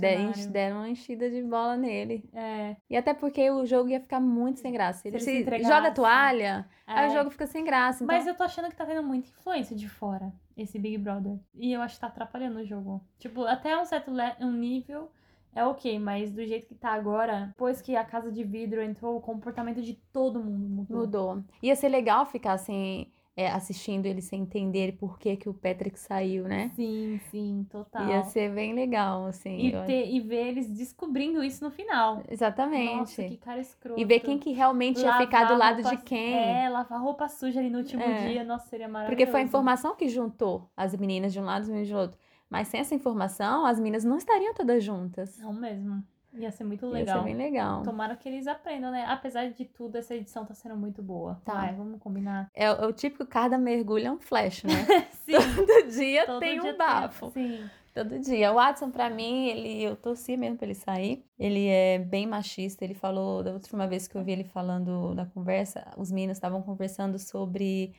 deram uma enchida de bola nele. É, E até porque o jogo ia ficar muito sem graça. Ele ele se se entregasse. joga a toalha, aí é. o jogo fica sem graça. Então... Mas eu tô achando que tá tendo muita influência de fora, esse Big Brother. E eu acho que tá atrapalhando o jogo. Tipo, até um certo um nível é ok, mas do jeito que tá agora, depois que a casa de vidro entrou, o comportamento de todo mundo mudou. Mudou. Ia ser legal ficar assim, é, assistindo ele sem entender por que, que o Patrick saiu, né? Sim, sim, total. Ia ser bem legal, assim. E, eu- ter, e ver eles descobrindo isso no final. Exatamente. Nossa, que cara escroto. E ver quem que realmente ia Lavar ficar do lado de quem. É, lavar roupa suja ali no último É. dia. Nossa, seria maravilhoso. Porque foi a informação que juntou as meninas de um lado e as meninas de outro. Mas sem essa informação, as meninas não estariam todas juntas. Não mesmo. Ia ser muito Ia legal. ser bem legal. Tomara que eles aprendam, né? Apesar de tudo, essa edição tá sendo muito boa. Tá. Vai, vamos combinar. É, o- é o típico cada mergulho é um flash, né? <laughs> Sim, Todo dia todo tem dia um bafo. Sim. Todo dia. O Watson, pra mim, ele, eu torci mesmo pra ele sair. Ele é bem machista. Ele falou, da última vez que eu vi ele falando na conversa, os meninos estavam conversando sobre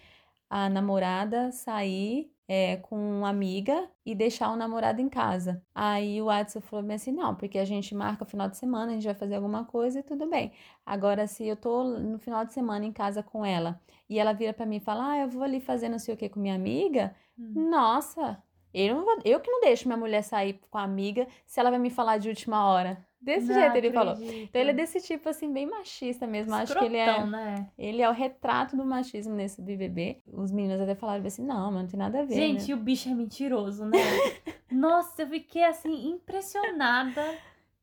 a namorada sair é, com uma amiga e deixar o namorado em casa. Aí o Watson falou bem assim: não, porque a gente marca o final de semana, a gente vai fazer alguma coisa e tudo bem. Agora, se eu tô no final de semana em casa com ela e ela vira pra mim e fala: ah, eu vou ali fazer não sei o que com minha amiga. Hum. Nossa, eu, não vou- eu que não deixo minha mulher sair com a amiga se ela vai me falar de última hora. Desse Não jeito ele falou. Então ele é desse tipo assim, bem machista mesmo. Acho que ele é, Escrotão, né? ele é o retrato do machismo nesse BBB. Os meninos até falaram assim: não, mas não tem nada a ver. Gente, né? o bicho é mentiroso, né? <laughs> Nossa, eu fiquei assim, impressionada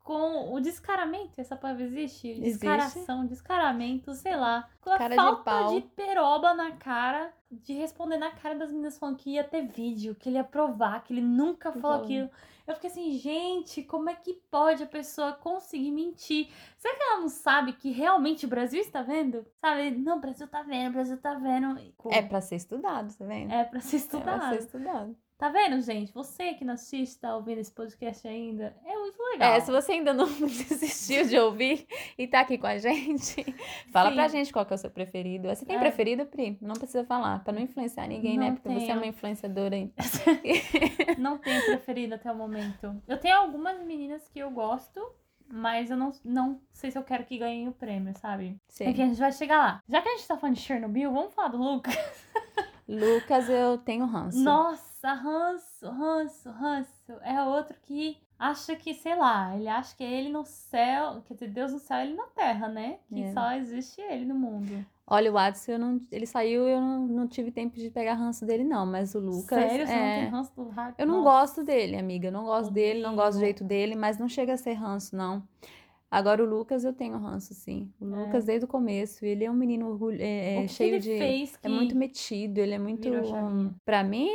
com o descaramento. Essa palavra existe? Existe. Descaração, descaramento, sei lá. Com a Cara de falta pau. de peroba na cara, de responder na cara das meninas falando que ia ter vídeo, que ele ia provar, que ele nunca falou falou. aquilo. Eu fiquei assim, gente, como é que pode a pessoa conseguir mentir? Será que ela não sabe que realmente o Brasil está vendo? Sabe? Não, o Brasil tá vendo, o Brasil tá vendo. É pra ser estudado, tá vendo? É pra ser É pra estudado. ser estudado. Tá vendo, gente? Você que não assiste, tá ouvindo esse podcast ainda, é muito legal. É, se você ainda não <laughs> desistiu de ouvir e tá aqui com a gente, <laughs> fala Sim. pra gente qual que é o seu preferido. Você tem É. preferido, Pri? Não precisa falar, pra não influenciar ninguém, né? Não Porque você é tenho. uma influenciadora aí. <laughs> Não tenho preferido até o momento. Eu tenho algumas meninas que eu gosto, mas eu não, não sei se eu quero que ganhem o prêmio, sabe? Sei. Enfim, a gente vai chegar lá. Já que a gente tá falando de Chernobyl, vamos falar do Lucas. Lucas, eu tenho ranço. Nossa, ranço, ranço, ranço. É outro que acha que, sei lá, ele acha que é ele no céu, quer dizer, Deus no céu, ele na terra, né? Que É. só existe ele no mundo. Olha, o Adson, não, ele saiu e eu não, não tive tempo de pegar ranço dele, não. Mas o Lucas. Sério, você não é... tem ranço do Rato? Eu não Nossa. gosto dele, amiga. Eu não gosto dele, não gosto do jeito dele, mas não chega a ser ranço, não. Agora o Lucas eu tenho ranço, sim. O Lucas desde o começo, ele é um menino orgulho, é, é, que cheio ele de. fez que... É muito metido, ele é muito. chavinha? Pra mim,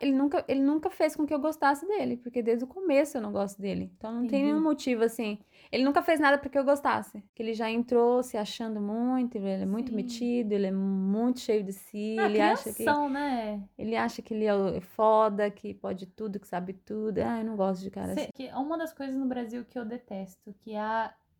ele nunca, ele nunca fez com que eu gostasse dele, porque desde o começo eu não gosto dele. Então não tem Entendi. nenhum motivo assim. Ele nunca fez nada porque eu gostasse. Que ele já entrou se achando muito, ele é muito Sim. metido, ele é muito cheio de si, Ah, ele acha que né? ele acha que ele é foda, que pode tudo, que sabe tudo. Ah, eu não gosto de cara Cê- assim. que é uma das coisas no Brasil que eu detesto, que é a-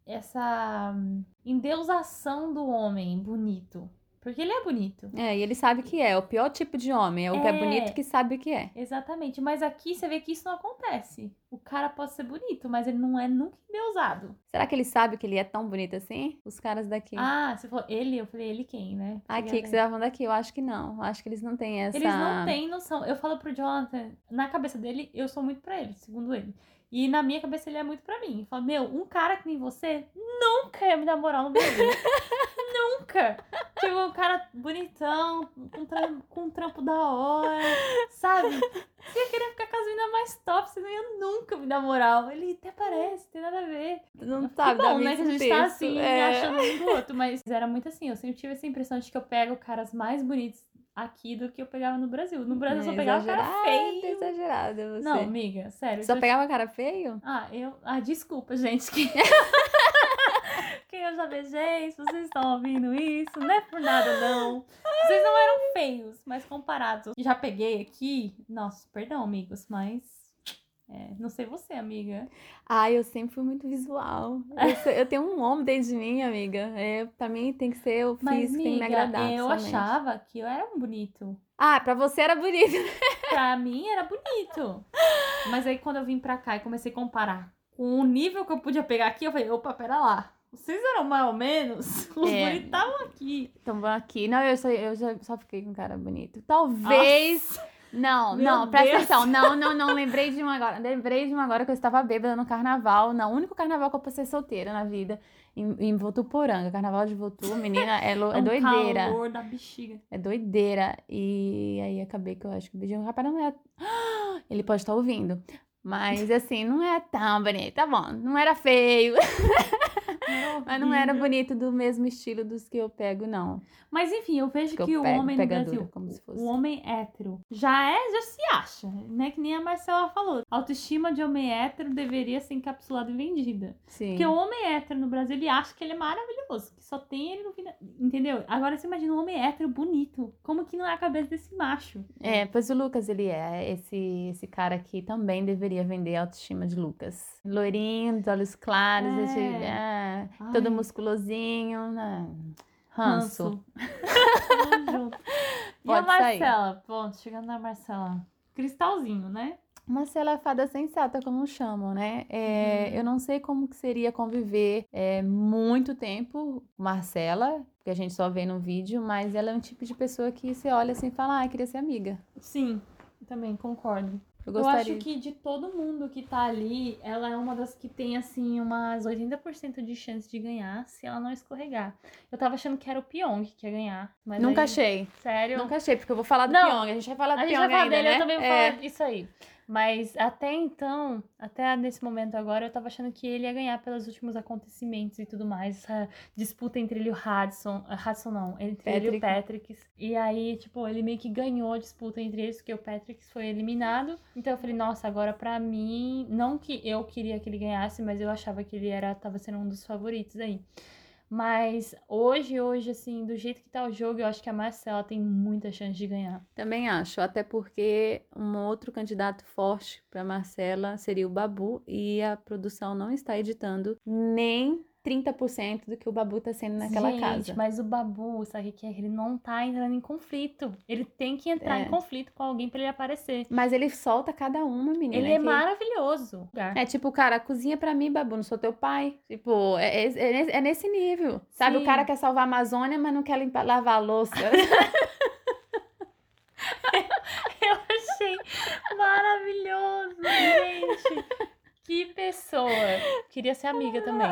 essa hum, endeusação do homem bonito. Porque ele é bonito. É, e ele sabe que é. O pior tipo de homem é o que é É. bonito que sabe o que é. Exatamente. Mas aqui você vê que isso não acontece. O cara pode ser bonito, mas ele não é nunca endeusado. Será que ele sabe que ele é tão bonito assim? Os caras daqui. Ah, você falou ele, eu falei ele quem, né? Aqui, Cheguei que a você tá falando daqui, eu acho que não. Eu acho que eles não têm essa. Eles não têm noção. Eu falo pro Jonathan, na cabeça dele, eu sou muito pra ele, segundo ele. E na minha cabeça ele é muito pra mim. Eu falo, meu, um cara que nem você nunca ia me dar moral no Brasil. <laughs> nunca! Tipo, um cara bonitão, com, tra com um trampo da hora, sabe? Você ia querer ficar com as meninas mais top, você não ia nunca me dar moral. Ele até parece, tem nada a ver. Não sabe, bom, né? Que a gente tá assim, é. achando um do outro. Mas era muito assim, eu sempre tive essa impressão de que eu pego caras mais bonitos aqui do que eu pegava no Brasil. No Brasil eu só É pegava cara feio. exagerada você. Não, amiga, sério. Só pegava cara feio? Ah, eu. Ah, desculpa, gente. Que... <laughs> Quem eu já beijei, se vocês estão ouvindo isso, não é por nada, não. Vocês não eram feios, mas comparados. Já peguei aqui. Nossa, perdão, amigos, mas. É, não sei você, amiga. Ah, eu sempre fui muito visual. Eu, sou- eu tenho um homem dentro de mim, amiga. É, pra mim tem que ser o Mas, físico tem que me agradar. eu somente. achava que eu era um bonito. Ah, pra você era bonito. Pra mim era bonito. Mas aí quando eu vim pra cá e comecei a comparar com o nível que eu podia pegar aqui, eu falei, opa, pera lá. Vocês eram mais ou menos? <laughs> Os É. bonitos estavam aqui. Então vamos aqui. Não, eu só, eu já só fiquei com cara bonito. Talvez. Não, Meu não, presta Deus. atenção. Não, não, não. Lembrei de um agora. Lembrei de um agora que eu estava bêbada no carnaval. No único carnaval que eu passei solteira na vida. Em, em Votuporanga. Carnaval de Votu, menina, é, lou- <laughs> é um doideira. calor da bexiga. É doideira. E aí acabei que eu acho que o beijinho rapaz não é. <gasps> Ele pode estar ouvindo. Mas assim, não é tão bonito. Tá bom, não era feio. <laughs> Mas não era bonito do mesmo estilo dos que eu pego, não. Mas enfim, eu vejo Que que, eu o pego, homem no Brasil, o homem hétero, já é, já se acha, né? Que nem a Marcela falou. A autoestima de homem hétero deveria ser encapsulada e vendida. Sim. Porque o homem hétero no Brasil, ele acha que ele é maravilhoso, que só tem ele no final. Entendeu? Agora você imagina um homem hétero bonito. Como que não é a cabeça desse macho? É, pois o Lucas, ele é esse, esse cara aqui também deveria vender a autoestima de Lucas. Loirinho, olhos claros, É. esse, é, Ai. todo musculosinho, né? Ranço. Junto. <laughs> e a Pode sair. Marcela? Pronto, chegando na Marcela. Cristalzinho, né? Marcela é fada sensata, como chamam, né? É, Uhum. Eu não sei como que seria conviver é, muito tempo com Marcela, porque a gente só vê no vídeo, mas ela é um tipo de pessoa que você olha assim e fala, ah, queria ser amiga. Sim, também concordo. Eu Eu gostaria. acho que de todo mundo que tá ali, ela é uma das que tem, assim, umas 80% de chance de ganhar se ela não escorregar. Eu tava achando que era o Pyong que ia ganhar. Mas Nunca aí- achei. Sério? Nunca achei, porque eu vou falar do Não, Pyong. A gente vai falar do Pyong ainda, dele, né? eu também vou É. falar disso aí. Mas até então, até nesse momento agora, eu tava achando que ele ia ganhar pelos últimos acontecimentos e tudo mais. Essa disputa entre ele e o Hudson. ah, Hudson não, entre ele e o Patrick. E aí, tipo, ele meio que ganhou a disputa entre eles, porque o Patrick foi eliminado. Então eu falei, nossa, agora pra mim, não que eu queria que ele ganhasse, mas eu achava que ele era, tava sendo um dos favoritos aí. Mas hoje, hoje, assim, do jeito que tá o jogo, eu acho que a Marcela tem muita chance de ganhar. Também acho, até porque um outro candidato forte para Marcela seria o Babu e a produção não está editando nem 30% do que o Babu está sendo naquela Gente, casa. mas o Babu, sabe o que é? Ele não tá entrando em conflito. Ele tem que entrar É. em conflito com alguém pra ele aparecer. Mas ele solta cada uma, menina. Ele é que- maravilhoso. É tipo, cara, cozinha pra mim, Babu, não sou teu pai. Tipo, é, é, é nesse- é nesse nível. Sabe, Sim. o cara quer salvar a Amazônia, mas não quer limpar, lavar a louça. <laughs> <laughs> Eu achei maravilhoso, gente. Que pessoa. Queria ser amiga também.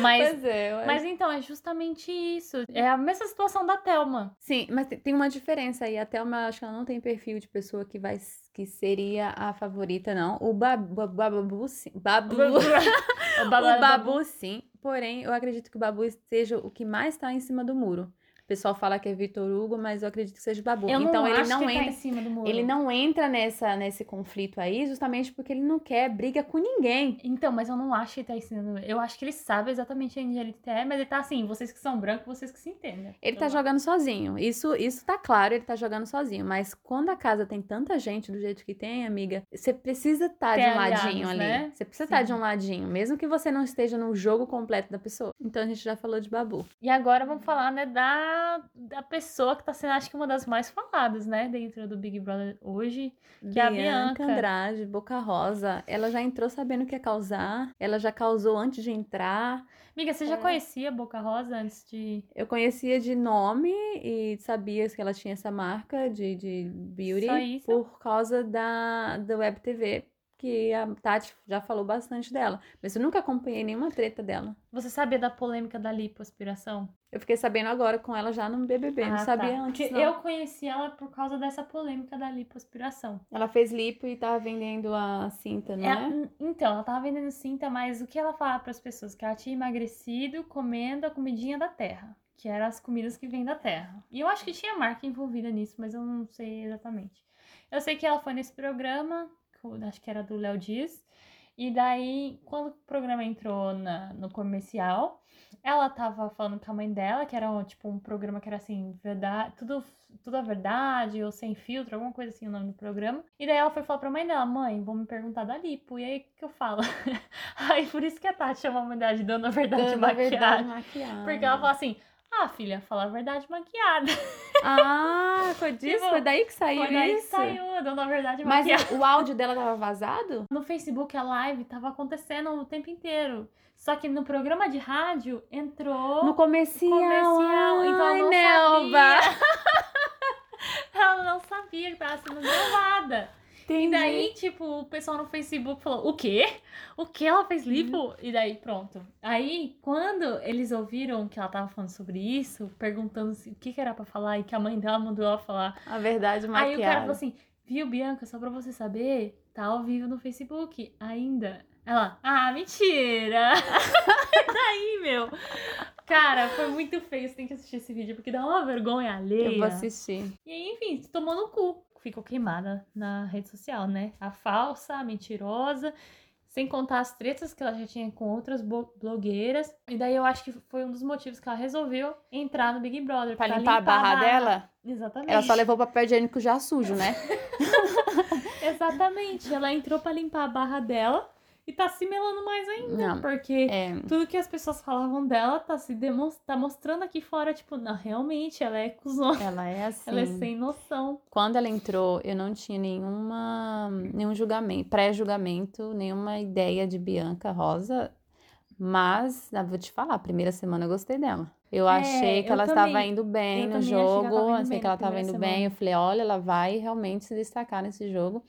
Mas, é, mas então, é justamente isso. É a mesma situação da Thelma. Sim, mas tem- uma diferença aí. A Thelma, acho que ela não tem perfil de pessoa que vai que seria a favorita, não. O Babu, Babu, Babu sim. Babu. <laughs> O o Babu- Babu, sim. Porém, eu acredito que o Babu seja o que mais tá em cima do muro. O pessoal fala que é Vitor Hugo, mas eu acredito que seja Babu. Eu então não ele não ele tá entra. em cima do muro. Ele não entra nessa, nesse conflito aí, justamente porque ele não quer briga com ninguém. Então, mas eu não acho que ele tá ensinando. Eu acho que ele sabe exatamente onde ele tá, mas ele tá assim, vocês que são brancos, vocês que se entendem. Ele tá Eu jogando sozinho. Isso, isso tá claro, ele tá jogando sozinho. Mas quando a casa tem tanta gente do jeito que tem, amiga, você precisa estar Ter de um ladinho aliados, ali. né? Você precisa estar Sim. de um ladinho, mesmo que você não esteja no jogo completo da pessoa. Então a gente já falou de Babu. E agora vamos falar, né, da, da pessoa que tá sendo, acho que uma das mais faladas, né, dentro do Big Brother hoje. Que é a Bianca. Andrade, Boca Rosa, ela já entrou sabendo o que ia causar. Ela já causou antes de entrar. Amiga, você já É. conhecia a Boca Rosa antes de. Eu conhecia de nome e sabia que ela tinha essa marca de, de beauty por causa da, da Web TV que a Tati já falou bastante dela. Mas eu nunca acompanhei nenhuma treta dela. Você sabia da polêmica da lipoaspiração? Eu fiquei sabendo agora com ela já no BBB, ah, não sabia tá. antes. Não. Eu conheci ela por causa dessa polêmica da lipoaspiração. Ela fez lipo e tava vendendo a cinta, não é? é? Então, ela tava vendendo cinta, mas o que ela falava para as pessoas? Que ela tinha emagrecido comendo a comidinha da terra que eram as comidas que vêm da terra. E eu acho que tinha marca envolvida nisso, mas eu não sei exatamente. Eu sei que ela foi nesse programa, acho que era do Léo Dias, e daí, quando o programa entrou na, no comercial, ela tava falando com a mãe dela, que era um, tipo um programa que era assim, verdade, tudo, tudo a verdade, ou sem filtro, alguma coisa assim o nome do programa. E daí ela foi falar pra mãe dela, mãe, vou me perguntar da lipo. E aí o que eu falo? <laughs> aí por isso que a Tati chama a mãe dela de Dona Verdade Dona Maquiagem. Verdade maquiagem. Porque ela fala assim, ah, filha, falar a verdade maquiada. Ah, foi <laughs> disso? Tipo, foi daí que saiu foi daí isso? que saiu, dando a verdade Mas maquiada. o áudio dela tava vazado? No Facebook, a live tava acontecendo o tempo inteiro. Só que no programa de rádio entrou... No comercial. comercial então ela não Nelva. sabia. <laughs> <laughs> ela não sabia que tava sendo gravada. Entendi. E daí, tipo, o pessoal no Facebook falou: o quê? O que ela fez lipo? Uhum. E daí, pronto. Aí, quando eles ouviram que ela tava falando sobre isso, perguntando o que, que era para falar e que a mãe dela mandou ela falar. A verdade maquiada. Aí o cara falou assim: viu, Bianca, só pra você saber, tá ao vivo no Facebook ainda. Ela, ah, mentira! <laughs> daí, meu. Cara, foi muito feio. Você tem que assistir esse vídeo, porque dá uma vergonha alheia. Eu vou assistir. E aí, enfim, tomou no cu ficou queimada na rede social, né? A falsa, a mentirosa, sem contar as tretas que ela já tinha com outras blogueiras. E daí eu acho que foi um dos motivos que ela resolveu entrar no Big Brother. Pra, pra limpar, limpar, a barra, a dela? Exatamente. Ela só levou papel higiênico já sujo, né? <laughs> Exatamente. Ela entrou para limpar a barra dela e tá se melando mais ainda. Não, porque é... tudo que as pessoas falavam dela tá se demonstrando, tá mostrando aqui fora, tipo, não, realmente, ela é cuzona. Ela é assim. <laughs> Ela é sem noção. Quando ela entrou, eu não tinha nenhuma, nenhum julgamento, pré-julgamento, nenhuma ideia de Bianca Rosa. Mas, vou te falar, a primeira semana eu gostei dela. Eu é, achei que eu ela estava indo bem no jogo, achei que ela estava indo bem. Eu falei, olha, ela vai realmente se destacar nesse jogo.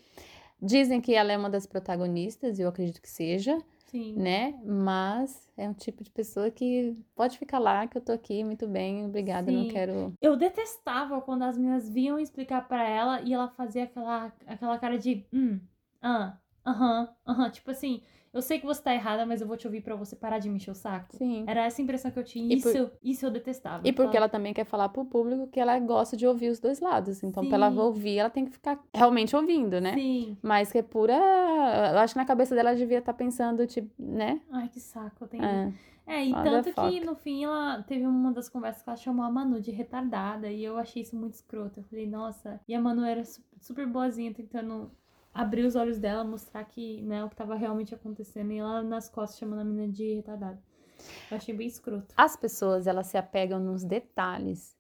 Dizem que ela é uma das protagonistas, e eu acredito que seja. Sim. Né? Mas é um tipo de pessoa que pode ficar lá, que eu tô aqui, muito bem, obrigada, Sim. não quero. Eu detestava quando as meninas vinham explicar para ela e ela fazia aquela, aquela cara de hum, ah, aham, aham. Tipo assim, eu sei que você tá errada, mas eu vou te ouvir para você parar de me encher o saco. Sim. Era essa impressão que eu tinha. Isso, por... isso eu detestava. E porque ela também quer falar pro público que ela gosta de ouvir os dois lados. Então, Sim. pra ela ouvir, ela tem que ficar realmente ouvindo, né? Sim. Mas que é pura. Eu acho que na cabeça dela devia estar tá pensando, tipo, né? Ai, que saco, eu tenho. É. É, e tanto que no fim ela teve uma das conversas que ela chamou a Manu de retardada e eu achei isso muito escroto. Eu falei, nossa, e a Manu era super boazinha tentando abrir os olhos dela, mostrar que, né, o que tava realmente acontecendo e ela nas costas chamando a menina de retardada. Eu achei bem escroto. As pessoas, elas se apegam nos detalhes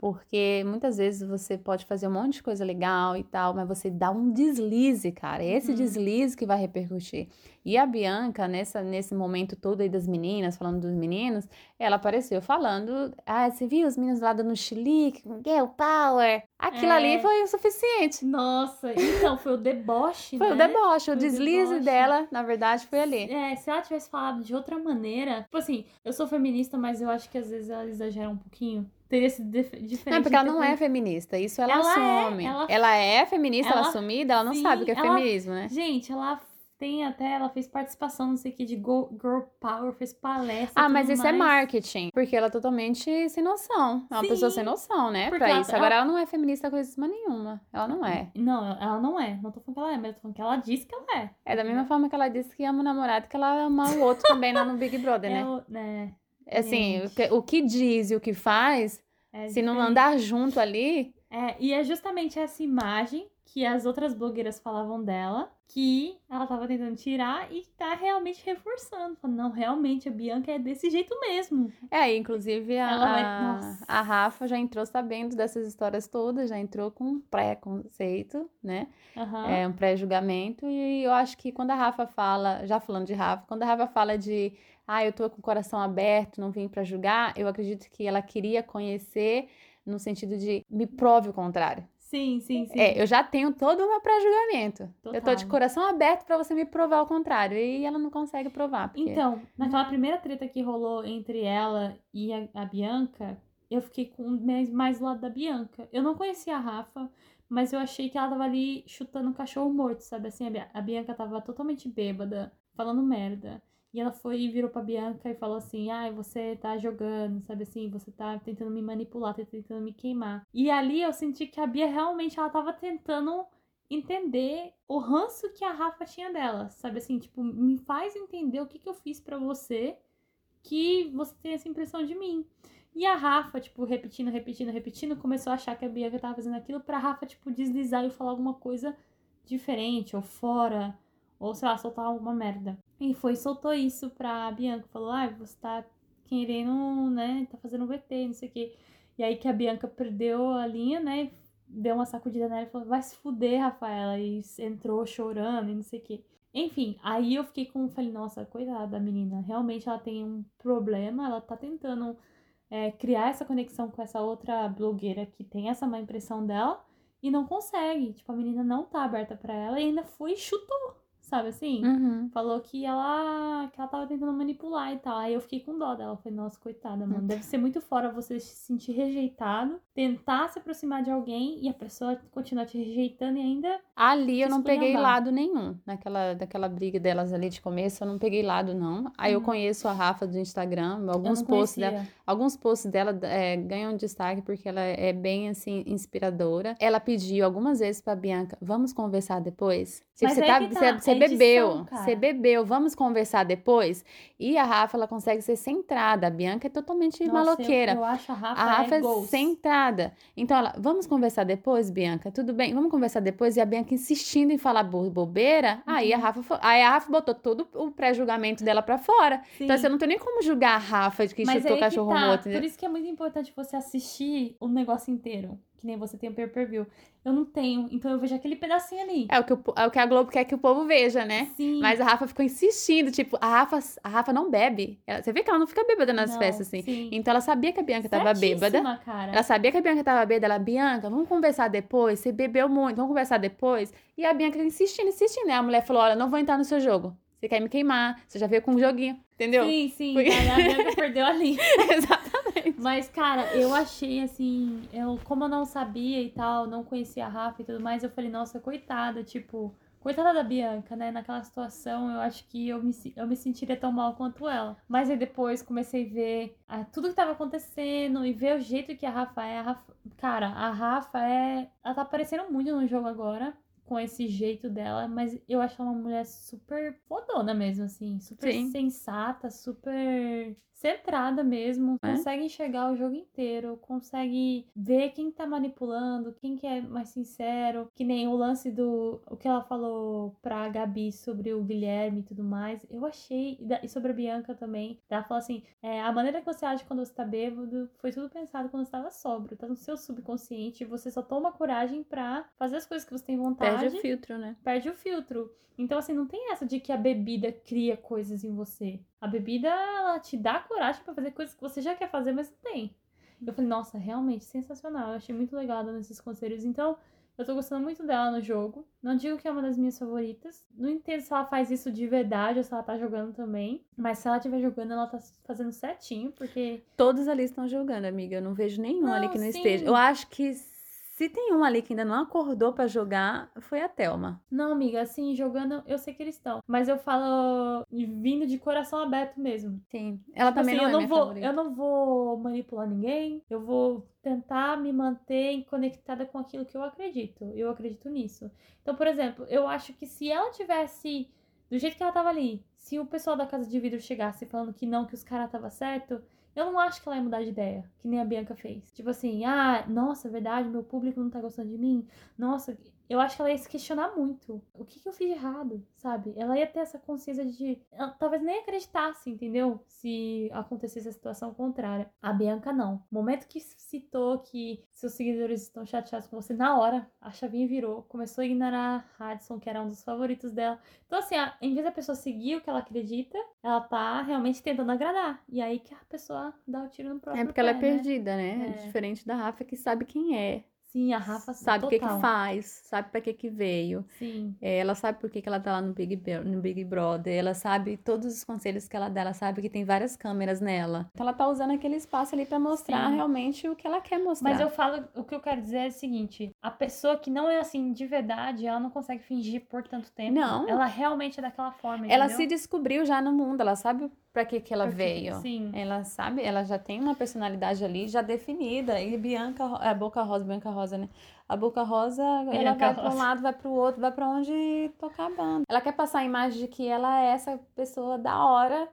porque muitas vezes você pode fazer um monte de coisa legal e tal, mas você dá um deslize, cara. É esse uhum. deslize que vai repercutir. E a Bianca, nessa, nesse momento todo aí das meninas, falando dos meninos, ela apareceu falando: Ah, você viu os meninos lá dando chilique, girl power? Aquilo é. ali foi o suficiente. Nossa, então foi o deboche, <laughs> Foi né? o deboche, foi o deslize deboche. dela, na verdade, foi ali. É, se ela tivesse falado de outra maneira. Tipo assim, eu sou feminista, mas eu acho que às vezes ela exagera um pouquinho teria sido diferente. Não, porque ela não é feminista, isso ela, ela é, assume. É, ela... ela... é feminista, ela, ela assumida, ela não sim, sabe o que é ela... feminismo, né? Gente, ela tem até, ela fez participação, não sei o que, de Girl Power, fez palestra. Ah, mas isso mais. é marketing. Porque ela é totalmente sem noção. É uma Sim, pessoa sem noção, né? Pra ela, isso. Agora ela... não é feminista coisa nenhuma. Ela não é. Não, ela não é. Não tô falando que ela é, mas eu tô falando que ela disse que ela é. É da mesma forma que ela disse que ama o namorado, que ela ama o outro também lá no Big Brother, né? É, né? Assim, o que, o que diz e o que faz é Se não andar junto ali. É, e é justamente essa imagem que as outras blogueiras falavam dela, que ela tava tentando tirar e tá realmente reforçando. Falando, não, realmente, a Bianca é desse jeito mesmo. É, inclusive a, a, a, Rafa já entrou sabendo dessas histórias todas, já entrou com um pré-conceito, né? Uhum. É, um pré-julgamento. E eu acho que quando a Rafa fala, já falando de Rafa, quando a Rafa fala de ah, eu tô com o coração aberto, não vim para julgar, eu acredito que ela queria conhecer no sentido de me prove o contrário. Sim, sim, sim. É, eu já tenho todo o meu pré-julgamento. Eu tô de coração aberto pra você me provar o contrário. E ela não consegue provar. Porque... Então, naquela primeira treta que rolou entre ela e a, a Bianca, eu fiquei com mais, mais do lado da Bianca. Eu não conhecia a Rafa, mas eu achei que ela tava ali chutando um cachorro morto, sabe? Assim, a, a Bianca tava totalmente bêbada, falando merda. E ela foi e virou pra Bianca e falou assim: Ai, você tá jogando, sabe assim? Você tá tentando me manipular, tá tentando me queimar. E ali eu senti que a Bia realmente ela tava tentando entender o ranço que a Rafa tinha dela, sabe assim? Tipo, me faz entender o que, que eu fiz pra você que você tem essa impressão de mim. E a Rafa, tipo, repetindo, repetindo, repetindo, começou a achar que a Bianca tava fazendo aquilo pra Rafa, tipo, deslizar e falar alguma coisa diferente, ou fora, ou sei lá, soltar alguma merda. E foi soltou isso pra Bianca. Falou, ah, você tá querendo, né, tá fazendo VT, não sei o quê. E aí que a Bianca perdeu a linha, né, deu uma sacudida nela e falou, vai se fuder, Rafaela. E entrou chorando e não sei o quê. Enfim, aí eu fiquei com, falei, nossa, coitada da menina. Realmente ela tem um problema, ela tá tentando é, criar essa conexão com essa outra blogueira que tem essa má impressão dela e não consegue. Tipo, a menina não tá aberta pra ela e ainda foi e chutou, sabe assim? Uhum. Falou que ela, que ela tava tentando manipular e tal. Aí eu fiquei com dó dela. Falei, nossa, coitada, mano. Deve ser muito fora você se sentir rejeitado, tentar se aproximar de alguém e a pessoa continuar te rejeitando e ainda. Ali eu não peguei lado nenhum. Naquela daquela briga delas ali de começo, eu não peguei lado, não. Aí eu Uhum. conheço a Rafa do Instagram, alguns posts dela. Alguns posts dela é, ganham destaque porque ela é bem assim inspiradora. Ela pediu algumas vezes pra Bianca, vamos conversar depois. Tipo, Mas você aí tá, tá, você, você é bebeu, você bebeu, vamos conversar depois. E a Rafa ela consegue ser centrada. A Bianca é totalmente Nossa, eu- maloqueira. Eu, acho a Rafa, A Rafa é é centrada. Então ela, vamos conversar depois, Bianca? Tudo bem? Vamos conversar depois? E a Bianca insistindo em falar bo- bobeira. Aí a Uhum. Rafa, aí a Rafa botou todo o pré-julgamento dela pra fora. Sim. Então assim, eu não tenho nem como julgar a Rafa de que Mas chutou aí que cachorro tá. morto. Por isso que é muito importante você assistir o negócio inteiro. Que nem você tem o pay-per-view. Eu não tenho, então eu vejo aquele pedacinho ali. É o, que o, é o que a Globo quer que o povo veja, né? Sim. Mas a Rafa ficou insistindo, tipo, a Rafa, a Rafa não bebe. Ela- você vê que ela não fica bêbada nas Não, festas, assim. sim. Então ela sabia que a Bianca tava bêbada. Certíssima, cara. Ela sabia que a Bianca tava bêbada. Ela, Bianca, vamos conversar depois. Você bebeu muito, vamos conversar depois. E a Bianca insistindo, insistindo. Né? A mulher falou: Olha, não vou entrar no seu jogo. Você quer me queimar. Você já veio com um joguinho. Entendeu? Sim, sim. Aí a Bianca <laughs> perdeu ali. Exatamente. Mas, cara, eu achei assim, eu, como eu não sabia e tal, não conhecia a Rafa e tudo mais, eu falei, nossa, coitada, tipo, coitada da Bianca, né? Naquela situação, eu acho que eu me, eu me sentiria tão mal quanto ela. Mas aí depois comecei a ver ah, tudo que tava acontecendo e ver o jeito que a Rafa é. A Rafa- cara, a Rafa é. Ela tá aparecendo muito no jogo agora. Com esse jeito dela, mas eu acho ela uma mulher super fodona mesmo, assim. Super Sim. sensata, super centrada mesmo. É. Consegue enxergar o jogo inteiro, consegue ver quem tá manipulando, quem que é mais sincero. Que nem o lance do. O que ela falou pra Gabi sobre o Guilherme e tudo mais. Eu achei. e sobre a Bianca também. Ela falou assim: é, a maneira que você age quando você tá bêbado foi tudo pensado quando você tava sóbrio. Tá no seu subconsciente. Você só toma coragem pra fazer as coisas que você tem vontade Perde o filtro, né? perde o filtro. Então, assim, não tem essa de que a bebida cria coisas em você. A bebida, ela te dá coragem pra fazer coisas que você já quer fazer, mas não tem. Eu falei, nossa, realmente sensacional. Eu achei muito legal dando esses conselhos. Então, eu tô gostando muito dela no jogo. Não digo que é uma das minhas favoritas. Não entendo se ela faz isso de verdade ou se ela tá jogando também. Mas se ela estiver jogando, ela tá fazendo certinho, porque. Todos ali estão jogando, amiga. Eu não vejo nenhum Não, ali que não sim. esteja. Eu acho que se tem um ali que ainda não acordou pra jogar, foi a Thelma. Não, amiga, assim, jogando, eu sei que eles estão. Mas eu falo vindo de coração aberto mesmo. Sim. Ela Tipo também assim, não eu é não minha vou, favorita. Eu não vou manipular ninguém. Eu vou tentar me manter conectada com aquilo que eu acredito. Eu acredito nisso. Então, por exemplo, eu acho que se ela tivesse do jeito que ela tava ali, se o pessoal da casa de vidro chegasse falando que não, que os caras tava certo, eu não acho que ela ia mudar de ideia, que nem a Bianca fez. Tipo assim, ah, nossa, é verdade, meu público não tá gostando de mim. Nossa, eu acho que ela ia se questionar muito. O que, que eu fiz de errado, sabe? Ela ia ter essa consciência de. Ela talvez nem acreditasse, entendeu? Se acontecesse a situação contrária. A Bianca não. No momento que citou que seus seguidores estão chateados com você, na hora a chavinha virou. Começou a ignorar a Hudson, que era um dos favoritos dela. Então, assim, a- em vez da pessoa seguir o que ela acredita, ela tá realmente tentando agradar. E aí que a pessoa dá o tiro no próprio É porque ela é pé, né? perdida, né? É. Diferente da Rafa que sabe quem é. Sim, a Rafa sabe o que que faz, sabe pra que que veio. Sim. É, ela sabe por que que ela tá lá no Big, no Big Brother, ela sabe todos os conselhos que ela dá, ela sabe que tem várias câmeras nela. Então ela tá usando aquele espaço ali pra mostrar Sim. realmente o que ela quer mostrar. Mas eu falo, o que eu quero dizer é o seguinte: a pessoa que não é assim de verdade, ela não consegue fingir por tanto tempo. Não. Ela realmente é daquela forma. Ela entendeu? se descobriu já no mundo, ela sabe pra que que ela Porque- veio. Sim. Ela sabe, ela já tem uma personalidade ali já definida. E Bianca, Ro- é Boca Rosa, Bianca Rosa, né? A Boca Rosa, ela Bianca vai pra um lado, vai pro outro, vai pra onde tocar a banda. Ela quer passar a imagem de que ela é essa pessoa da hora,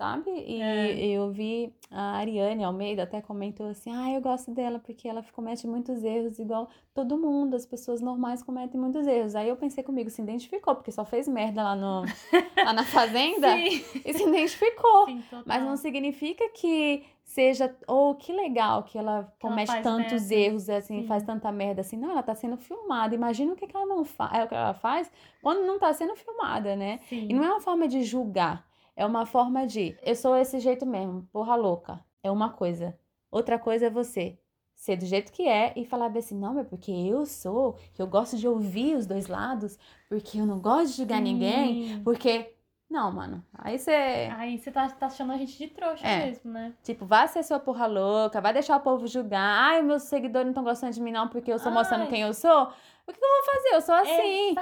sabe? E É. eu vi a Ariane Almeida até comentou assim: ah, eu gosto dela porque ela comete muitos erros, igual todo mundo, as pessoas normais cometem muitos erros. Aí eu pensei comigo, se identificou, porque só fez merda lá, no, <laughs> lá na fazenda Sim. e se identificou. Sim. Mas não significa que seja, ou que legal que ela ela comete faz tantos merda. erros, assim, Sim. faz tanta merda assim. Não, ela tá sendo filmada. Imagina o que, que ela não faz, é o que ela faz quando não tá sendo filmada, né? Sim. E não é uma forma de julgar, é uma forma de, eu sou esse jeito mesmo, porra louca. É uma coisa. Outra coisa é você ser do jeito que é e falar assim, não, é porque eu sou, que eu gosto de ouvir os dois lados, porque eu não gosto de julgar ninguém, Sim. porque não, mano. Aí você Aí você tá, tá achando a gente de trouxa É. mesmo, né? Tipo, vai ser sua porra louca, vai deixar o povo julgar. Ai, meus seguidores não estão gostando de mim, não, porque eu estou mostrando quem eu sou. O que eu vou fazer? Eu sou assim.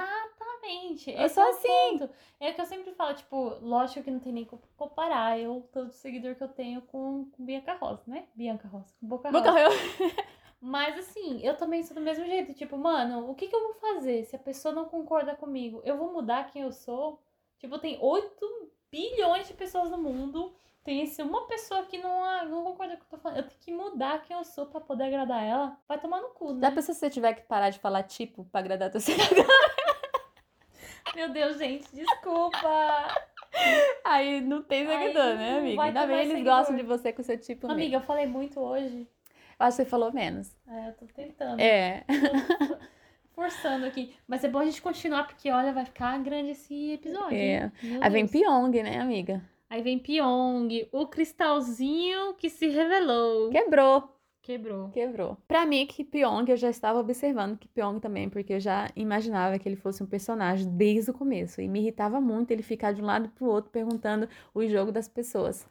Exatamente. Eu Esse sou é assim. ponto. É o que eu sempre falo, tipo, lógico que não tem nem como comparar eu, todo seguidor que eu tenho com, com Bianca Rosa, né? Bianca Rosa, com Boca Rosa. Boca eu... <laughs> Mas assim, eu também sou do mesmo jeito. Tipo, mano, o que, que eu vou fazer se a pessoa não concorda comigo? Eu vou mudar quem eu sou? Tipo, tem 8 bilhões de pessoas no mundo. Tem esse uma pessoa que não, ah, não concorda com o que eu tô falando. Eu tenho que mudar quem eu sou pra poder agradar ela. Vai tomar no cu, né? Já pensou se você tiver que parar de falar tipo pra agradar teu <laughs> seguidor? Meu Deus, gente, desculpa. Aí não tem Aí seguidor, né, não amiga? Ainda bem eles seguidor. gostam de você com seu tipo mesmo. Amiga, eu falei muito hoje. Eu Acho que você falou menos. É, eu tô tentando. É. Tô forçando aqui. Mas é bom a gente continuar, porque olha, vai ficar grande esse episódio. É. Aí vem. Pyong, né, amiga? Aí vem Pyong, o cristalzinho que se revelou. Quebrou. Quebrou. Quebrou. Pra mim, que Pyong, eu já estava observando que Pyong também, porque eu já imaginava que ele fosse um personagem desde o começo. E me irritava muito ele ficar de um lado pro outro perguntando o jogo das pessoas.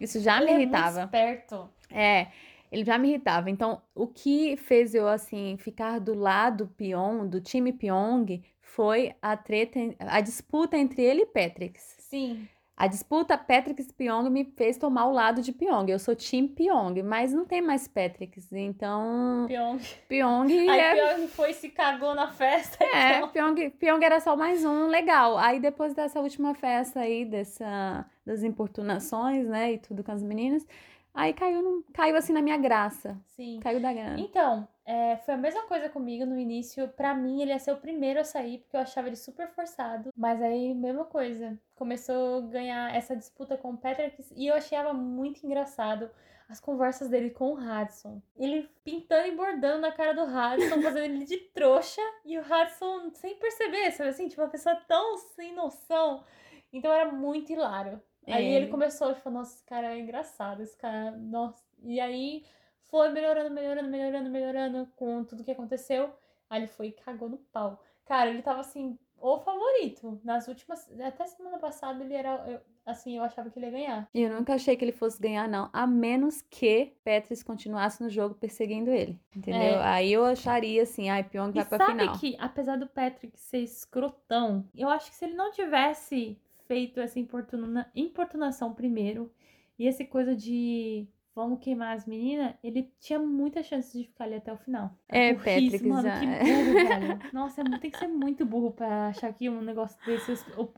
Isso já Ele me é muito irritava. esperto. É, ele já me irritava. Então, o que fez eu, assim, ficar do lado Pyong, do time Pyong, foi a treta, a disputa entre ele e Patrix. Sim. A disputa Patrix Pyong me fez tomar o lado de Pyong. Eu sou time Pyong, mas não tem mais Patrix. Então, Pyong. Pyong Aí é Pyong foi e se cagou na festa. é, então. Pyong, Pyong era só mais um legal. Aí depois dessa última festa aí, dessa, das importunações, né, e tudo com as meninas, aí caiu, caiu assim na minha graça. Sim. Caiu da graça. Então, é, foi a mesma coisa comigo no início. Pra mim, ele ia ser o primeiro a sair, porque eu achava ele super forçado. Mas aí, mesma coisa. Começou a ganhar essa disputa com o Patrick e eu achava muito engraçado as conversas dele com o Hudson. Ele pintando e bordando na cara do Hudson, fazendo ele de trouxa, e o Hudson sem perceber, sabe assim? Tipo, uma pessoa tão sem noção. Então era muito hilário. Aí É. ele começou a falar, nossa, esse cara é engraçado, esse cara, nossa. E aí foi melhorando, melhorando, melhorando, melhorando com tudo que aconteceu. Aí ele foi e cagou no pau. Cara, ele tava assim, o favorito. Nas últimas. Até semana passada ele era. eu- assim, eu achava que ele ia ganhar. E eu nunca achei que ele fosse ganhar, não. A menos que Petris continuasse no jogo perseguindo ele. Entendeu? É. Aí eu acharia assim, ai, Pyong vai e pra sabe final. que, apesar do Patrick ser escrotão, eu acho que se ele não tivesse feito essa importuna, importunação primeiro, e essa coisa de vamos queimar as meninas, ele tinha muita chance de ficar ali até o final. É, Burrice, Patrick, mano, que burro, <laughs> velho. Nossa, é tem que ser muito burro pra achar que um negócio desse. O,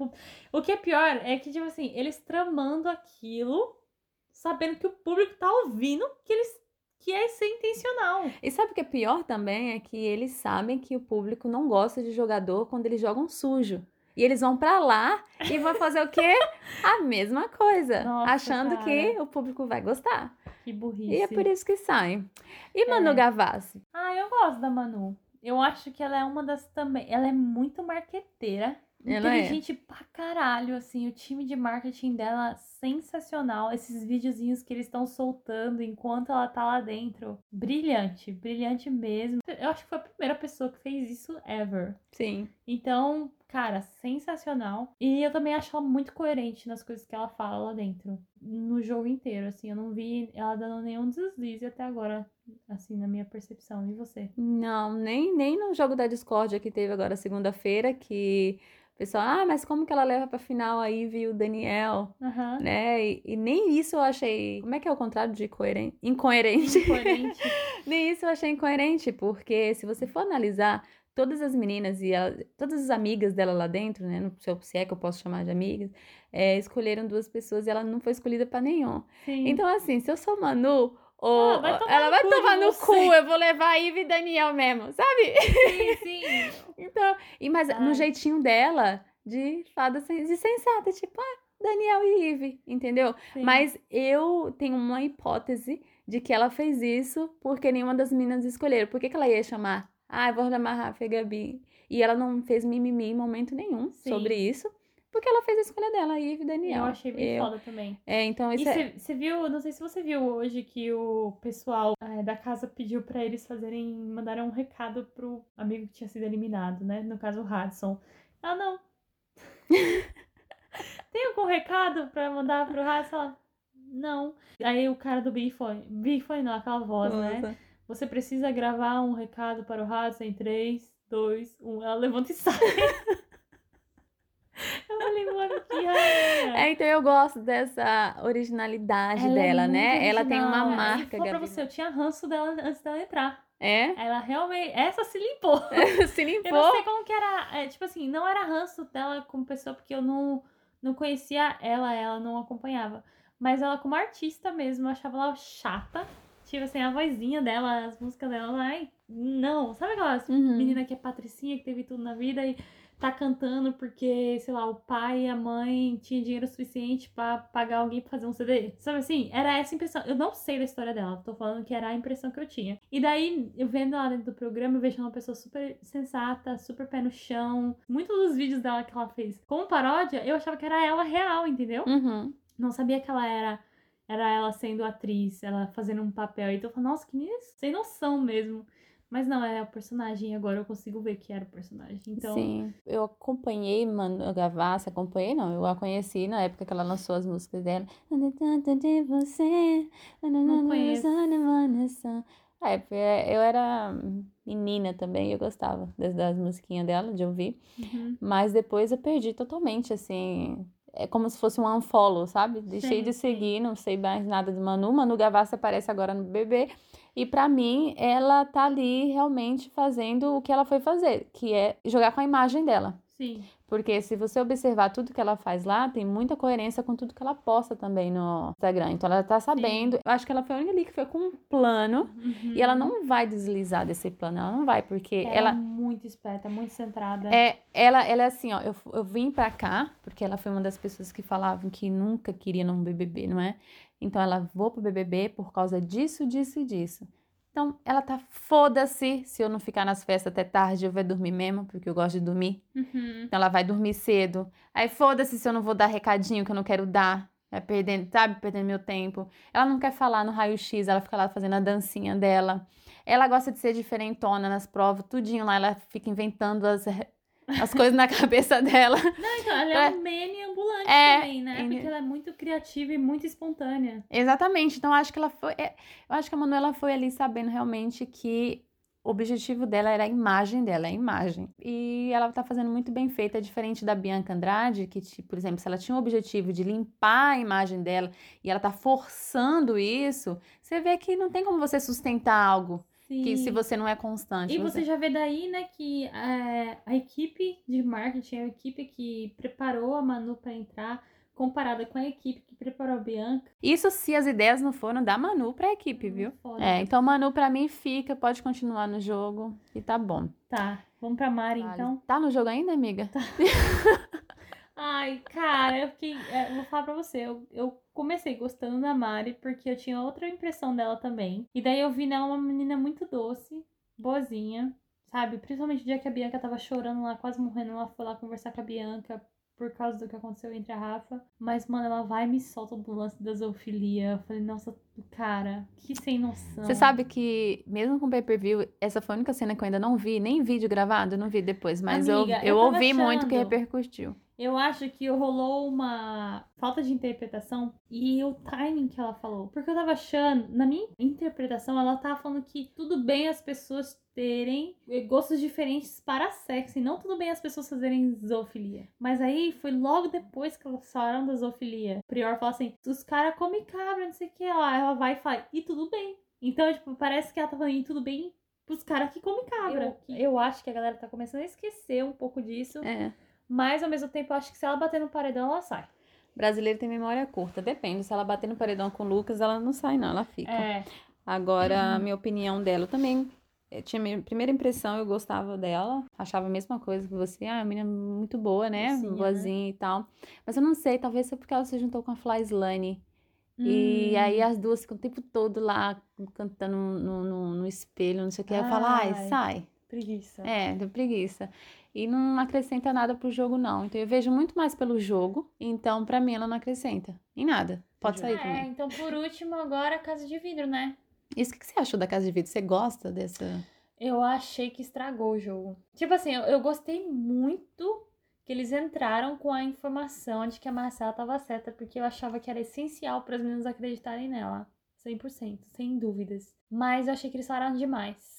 o que é pior é que, tipo assim, eles tramando aquilo, sabendo que o público tá ouvindo, que eles. que é ser intencional. E sabe o que é pior também? É que eles sabem que o público não gosta de jogador quando eles jogam sujo. E eles vão pra lá e vão fazer o quê? A mesma coisa. Nossa, achando que cara. o público vai gostar. Que burrice. E é por isso que saem. E Manu É. Gavassi? Ah, eu gosto da Manu. Eu acho que ela é uma das também. Ela é muito marqueteira. Ela é. Inteligente pra caralho, assim. O time de marketing dela sensacional. Esses videozinhos que eles estão soltando enquanto ela tá lá dentro. Brilhante, brilhante mesmo. Eu acho que foi a primeira pessoa que fez isso ever. Sim. Então, cara, sensacional. E eu também acho ela muito coerente nas coisas que ela fala lá dentro. No jogo inteiro, assim. Eu não vi ela dando nenhum deslize até agora, assim, na minha percepção. E você? Não, nem, nem no jogo da Discord que teve agora segunda-feira, que pessoal, ah, mas como que ela leva pra final a Ivy e o Daniel, Aham. né? E, e nem isso eu achei. Como é que é o contrário de coerente? Incoerente. Coerente. <laughs> Nem isso eu achei incoerente, porque se você for analisar todas as meninas e ela- todas as amigas dela lá dentro, né? no- Se eu- se é que eu posso chamar de amigas, é, escolheram duas pessoas e ela não foi escolhida pra nenhum. Sim. Então, assim, se eu sou Manu, ou Ah, vai ela vai tomar no cu, eu vou levar a Ivy e Daniel mesmo, sabe? sim, sim. <laughs> Então, e, mas Ai. no jeitinho dela, de fada de sensata, tipo, ah, Daniel e Ivy, entendeu? sim. Mas eu tenho uma hipótese de que ela fez isso porque nenhuma das meninas escolheram. Por que, que ela ia chamar? Ah, eu vou chamar Rafa e Gabi. E ela não fez mimimi em momento nenhum Sim. sobre isso, porque ela fez a escolha dela, Ivy e Daniel. Eu achei bem Eu- foda também. É, então E isso é. você viu, não sei se você viu hoje que o pessoal eh, da casa pediu pra eles fazerem, mandaram um recado pro amigo que tinha sido eliminado, né? No caso, o Hudson. Ah, não. <laughs> Tem algum recado pra mandar pro Hudson? Ela, Não. Aí o cara do Big foi, Big foi não, aquela voz, né? Nossa. Você precisa gravar um recado para o Hudson em 3, 2, 1. Ela levanta e <laughs> sai. Eu falei, mano, que rainha. É, então eu gosto dessa originalidade Ela é dela, muito né? Ela tem uma original. Marca, falar pra você, eu tinha ranço dela antes dela entrar. É? Ela realmente. Essa se limpou. <laughs> Se Eu não limpou. sei como que era. é, tipo assim, não era ranço dela como pessoa, porque eu não, não conhecia ela, ela não acompanhava. Mas ela, como artista mesmo, eu achava ela chata. Tipo assim, a vozinha dela, as músicas dela, ai, não. Sabe aquelas Uhum. menina que é patricinha, que teve tudo na vida e tá cantando porque, sei lá, o pai e a mãe tinham dinheiro suficiente pra pagar alguém pra fazer um CD? Sabe assim? Era essa a impressão. Eu não sei da história dela, tô falando que era a impressão que eu tinha. E daí, eu vendo ela dentro do programa, eu vejo ela uma pessoa super sensata, super pé no chão. Muitos dos vídeos dela que ela fez como paródia, eu achava que era ela real, entendeu? Uhum. Não sabia que ela era era ela sendo atriz, ela fazendo um papel. Então eu falei, nossa, que menina sem noção mesmo. Mas não, é o personagem, agora eu consigo ver que era o personagem. Então, Sim, eu acompanhei Manu Gavassi, acompanhei não, eu a conheci na época que ela lançou as músicas dela. Tanto de você, Não conheço. É, eu era menina também, eu gostava das, das musiquinhas dela, de ouvir. uhum. Mas depois eu perdi totalmente, assim. É como se fosse um unfollow, sabe? Deixei Sim, de sim. seguir, não sei mais nada de Manu. Manu Gavassi aparece agora no BBB. E pra mim, ela tá ali realmente fazendo o que ela foi fazer, que é jogar com a imagem dela. sim. Porque se você observar tudo que ela faz lá, tem muita coerência com tudo que ela posta também no Instagram. Então ela tá sabendo. Eu acho que ela foi a única ali que foi com um plano. Uhum. E ela não vai deslizar desse plano. Ela não vai, porque Ela, ela é muito esperta, muito centrada. é, ela, ela é assim, ó, eu, eu vim pra cá, porque ela foi uma das pessoas que falavam que nunca queria num BBB, não é? Então ela vou pro BBB por causa disso, disso e disso. Então ela tá foda-se se eu não ficar nas festas até tarde, eu vou dormir mesmo, porque eu gosto de dormir. Uhum. Então ela vai dormir cedo. Aí foda-se se eu não vou dar recadinho que eu não quero dar. É perdendo, sabe, perdendo meu tempo. Ela não quer falar no raio-x, ela fica lá fazendo a dancinha dela. Ela gosta de ser diferentona nas provas, tudinho lá, ela fica inventando as, as coisas na <laughs> cabeça dela. Não, então, ela é, É. um meme ambulante É, também, né? Porque ela é muito criativa e muito espontânea. Exatamente. Então, acho que ela foi. é, Eu acho que a Manuela foi ali sabendo realmente que o objetivo dela era a imagem dela, a imagem. E ela tá fazendo muito bem feita, é diferente da Bianca Andrade, que, por exemplo, se ela tinha o objetivo de limpar a imagem dela e ela tá forçando isso, você vê que não tem como você sustentar algo que Sim. se você não é constante. E você já vê daí, né, que é, a equipe de marketing, a equipe que preparou a Manu pra entrar, comparada com a equipe que preparou a Bianca. Isso se as ideias não foram da Manu pra equipe, viu? Foda. É, então Manu pra mim fica, pode continuar no jogo e tá bom. Tá, vamos pra Mari Vale. então. Tá no jogo ainda, amiga? <laughs> Ai, cara, eu fiquei. é, vou falar pra você, eu, eu comecei gostando da Mari porque eu tinha outra impressão dela também. E daí eu vi nela uma menina muito doce, boazinha. sabe? Principalmente o dia que a Bianca tava chorando lá, quase morrendo, ela foi lá conversar com a Bianca por causa do que aconteceu entre a Rafa. Mas, mano, ela vai e me solta do lance da zoofilia. Eu falei, nossa, cara, que sem noção. Você sabe que, mesmo com pay-per-view, essa foi a única cena que eu ainda não vi, nem vídeo gravado, não vi depois, mas Amiga, eu, eu eu ouvi muito que achando. repercutiu. Eu acho que rolou uma falta de interpretação e o timing que ela falou. Porque eu tava achando, na minha interpretação, ela tava falando que tudo bem as pessoas terem gostos diferentes para sexo e não tudo bem as pessoas fazerem zoofilia. Mas aí foi logo depois que elas falaram da zoofilia. O Prior fala assim: os caras comem cabra, não sei o que. Ela, ela vai e fala: e tudo bem. Então, tipo, parece que ela tá falando: e tudo bem pros caras que comem cabra. Eu, eu acho que a galera tá começando a esquecer um pouco disso. É. Mas ao mesmo tempo, eu acho que se ela bater no paredão, ela sai. Brasileiro tem memória curta, depende. Se ela bater no paredão com o Lucas, ela não sai, não, ela fica. É. Agora, a minha opinião dela eu também. eh, Tinha minha primeira impressão, eu gostava dela. Achava a mesma coisa que você. Ah, a menina muito boa, né? Né? Boazinha e tal. Mas eu não sei, talvez seja porque ela se juntou com a Fly Slane. E Hum. aí as duas ficam o tempo todo lá cantando no, no, no espelho, não sei o que. Aí eu falo, Ai. sai. Preguiça. É, deu preguiça. E não acrescenta nada pro jogo, não. Então eu vejo muito mais pelo jogo. Então, pra mim, ela não acrescenta em nada. Pode sair É, também. então por último, agora Casa de Vidro, né? Isso, o que você achou da Casa de Vidro? Você gosta dessa. Eu achei que estragou o jogo. Tipo assim, eu, eu gostei muito que eles entraram com a informação de que a Marcela tava certa, porque eu achava que era essencial para as meninas acreditarem nela. 100%, sem dúvidas. Mas eu achei que eles falaram demais.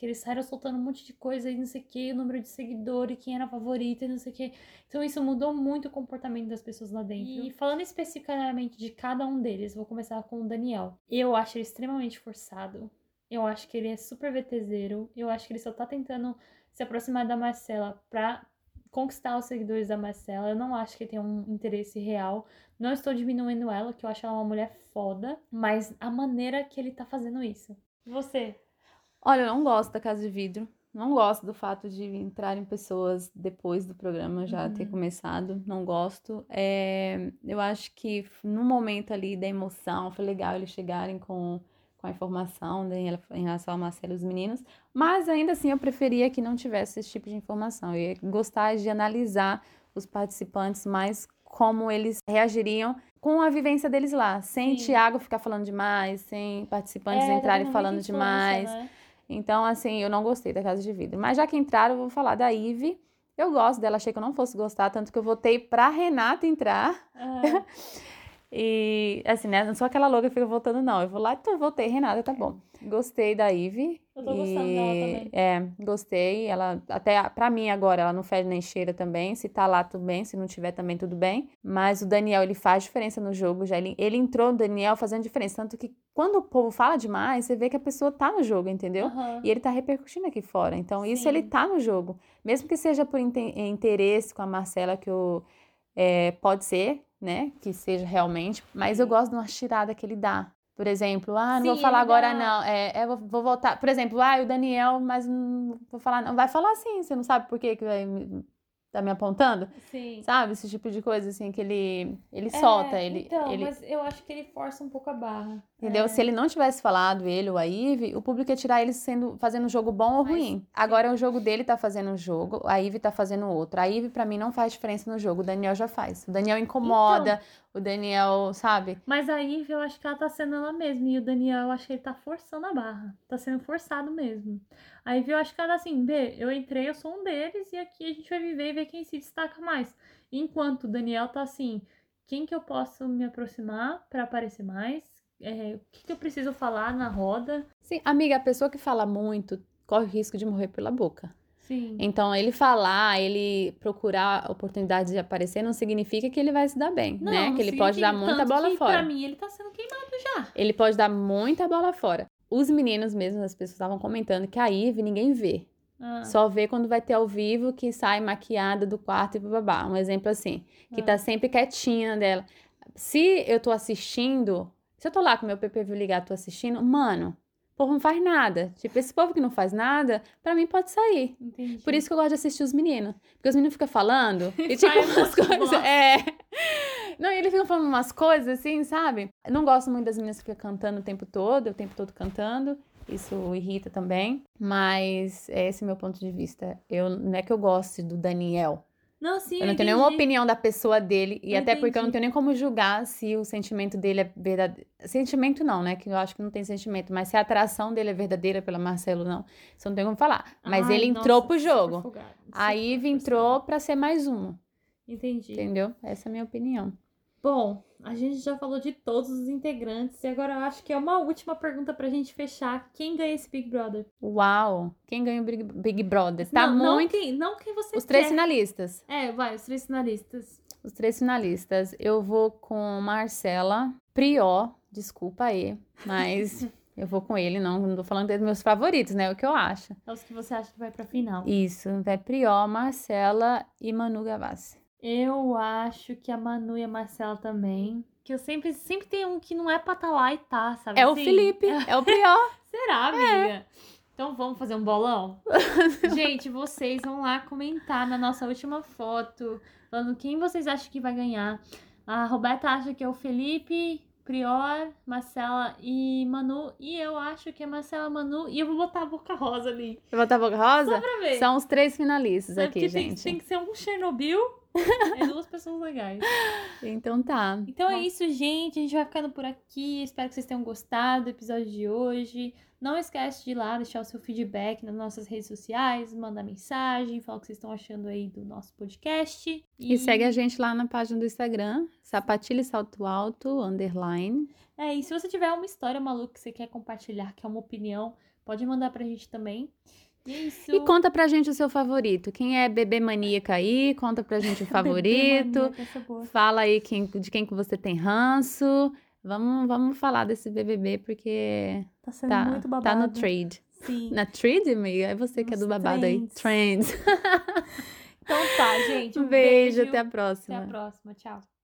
Que eles saíram soltando um monte de coisa e não sei o que, o número de seguidores, quem era a favorita e não sei o que. Então isso mudou muito o comportamento das pessoas lá dentro. E falando especificamente de cada um deles, vou começar com o Daniel. Eu acho ele extremamente forçado. Eu acho que ele é super VTZero. Eu acho que ele só tá tentando se aproximar da Marcela pra conquistar os seguidores da Marcela. Eu não acho que ele tem um interesse real. Não estou diminuindo ela, que eu acho ela uma mulher foda. Mas a maneira que ele tá fazendo isso. Você? Olha, eu não gosto da Casa de Vidro. Não gosto do fato de entrarem pessoas depois do programa já ter Uhum. começado. Não gosto. É, eu acho que no momento ali da emoção foi legal eles chegarem com, com a informação né, em rela- em relação a Marcelo e os meninos. Mas ainda assim eu preferia que não tivesse esse tipo de informação. Eu ia gostar de analisar os participantes mais como eles reagiriam com a vivência deles lá, sem Sim. Tiago ficar falando demais, sem participantes É, tá entrarem falando demais. né? Então, assim, eu não gostei da Casa de Vidro. Mas já que entraram, eu vou falar da Ive. Eu gosto dela, achei que eu não fosse gostar, tanto que eu votei pra Renata entrar. Ah, <laughs> E, assim, né? Não sou aquela louca que fica votando, não. Eu vou lá, então votei Renata, tá bom. Gostei da Ive. Eu tô gostando dela também. É, gostei. Ela, até pra mim agora, ela não fede nem cheira também. Se tá lá, tudo bem. Se não tiver, também tudo bem. Mas o Daniel, ele faz diferença no jogo. Já ele, ele entrou, o Daniel, fazendo diferença. Tanto que quando o povo fala demais, você vê que a pessoa tá no jogo, entendeu? aham. E ele tá repercutindo aqui fora. Então, isso Sim. ele tá no jogo. Mesmo que seja por inte- interesse com a Marcela, que o, é, pode ser, né? Que seja realmente. Mas eu gosto de uma tirada que ele dá. Por exemplo, ah, não vou Sim, falar ele agora dá- não. É, é, vou, vou voltar. Por exemplo, ah, o Daniel, mas não vou falar não. Vai falar sim, você não sabe por que que vai me- tá me apontando? Sim. Sabe? Esse tipo de coisa, assim, que ele, ele É, solta. Ele, Então, ele, mas eu acho que ele força um pouco a barra. Entendeu? É. Se ele não tivesse falado, ele ou a Ive, o público ia tirar ele sendo, fazendo um jogo bom ou Mas, ruim. Agora o jogo dele tá fazendo um jogo, a Ive tá fazendo outro. A Ive, pra mim, não faz diferença no jogo. O Daniel já faz. O Daniel incomoda, o Daniel, sabe? Mas a Ivy, eu acho que ela tá sendo ela mesma. E o Daniel, eu acho que ele tá forçando a barra. Tá sendo forçado mesmo. A Ivy, eu acho que ela tá assim, B, eu entrei, eu sou um deles. E aqui a gente vai viver e ver quem se destaca mais. Enquanto o Daniel tá assim, quem que eu posso me aproximar pra aparecer mais? É, o que, que eu preciso falar na roda? Sim, amiga, a pessoa que fala muito corre o risco de morrer pela boca. Sim. Então, ele falar, ele procurar oportunidades de aparecer, não significa que ele vai se dar bem, Não, né? não Que ele pode dar muita bola que, fora. Pra mim, ele tá sendo queimado já. Ele pode dar muita bola fora. Os meninos mesmo, as pessoas estavam comentando que a Ive ninguém vê. Ah, Só vê quando vai ter ao vivo que sai maquiada do quarto e babá. Um exemplo assim, que Ah. tá sempre quietinha dela. Se eu tô assistindo, se eu tô lá com meu PPV ligado, tô assistindo, mano, o povo não faz nada. Tipo, esse povo que não faz nada, pra mim pode sair. entendi. Por isso que eu gosto de assistir os meninos. Porque os meninos ficam falando <laughs> e tipo umas coisas. É. Não, e eles ficam falando umas coisas assim, sabe? Eu não gosto muito das meninas que ficam cantando o tempo todo, o tempo todo cantando. Isso irrita também. Mas esse é o meu ponto de vista. Eu, não é que eu goste do Daniel. Não, sim, Eu não tenho nenhuma opinião da pessoa dele. E até porque eu não tenho nem como julgar se o sentimento dele é verdadeiro. Sentimento não, né? Que eu acho que não tem sentimento. Mas se a atração dele é verdadeira pela Marcelo, não. Isso eu não tenho como falar. Mas Ai, ele entrou nossa, pro super jogo. A Ive entrou pra ser mais uma. Entendi. Entendeu? Essa é a minha opinião. Bom, a gente já falou de todos os integrantes e agora eu acho que é uma última pergunta pra gente fechar. Quem ganha esse Big Brother? Uau! Quem ganha o Big, Big Brother? Tá não, não muito. quem, não quem você Os três quer. finalistas. É, vai, os três finalistas. Os três finalistas. Eu vou com Marcela, Prió, desculpa aí, mas <laughs> eu vou com ele, não, não tô falando dos meus favoritos, né? O que eu acho. É os que você acha que vai pra final. Isso, vai Prió, Marcela e Manu Gavassi. Eu acho que a Manu e a Marcela também. Que eu sempre, sempre tem um que não é pra tá lá e tá, sabe? É o assim? Felipe, é o Prió. <laughs> Será, amiga? Então vamos fazer um bolão? <laughs> Gente, vocês vão lá comentar na nossa última foto, falando quem vocês acham que vai ganhar. A Roberta acha que é o Felipe, Prior, Marcela e Manu. E eu acho que é Marcela, Manu. E eu vou botar a Boca Rosa ali. Vai botar a boca rosa? Pra ver. São os três finalistas É aqui, porque tem, gente. tem que ser um Chernobyl e <laughs> duas pessoas legais. Então tá. Então é isso, gente. A gente vai ficando por aqui. Espero que vocês tenham gostado do episódio de hoje. Não esquece de ir lá deixar o seu feedback nas nossas redes sociais, mandar mensagem, falar o que vocês estão achando aí do nosso podcast. E segue a gente lá na página do Instagram, sapatilha e salto alto, underline. É, e se você tiver uma história maluca que você quer compartilhar, que é uma opinião, pode mandar pra gente também. Isso. E conta pra gente o seu favorito. Quem é bebê maníaca aí, conta pra gente o <laughs> favorito. maníaca, é. Fala aí quem, de quem que você tem ranço. Vamos, vamos falar desse BBB porque Tá sendo tá, muito babado. tá no trade. Sim. Na trade, amiga? É você que é do Nos babado aí. Trends. <laughs> Então tá, <laughs> gente. Um Um beijo, beijo. até a próxima. Até a próxima. Tchau.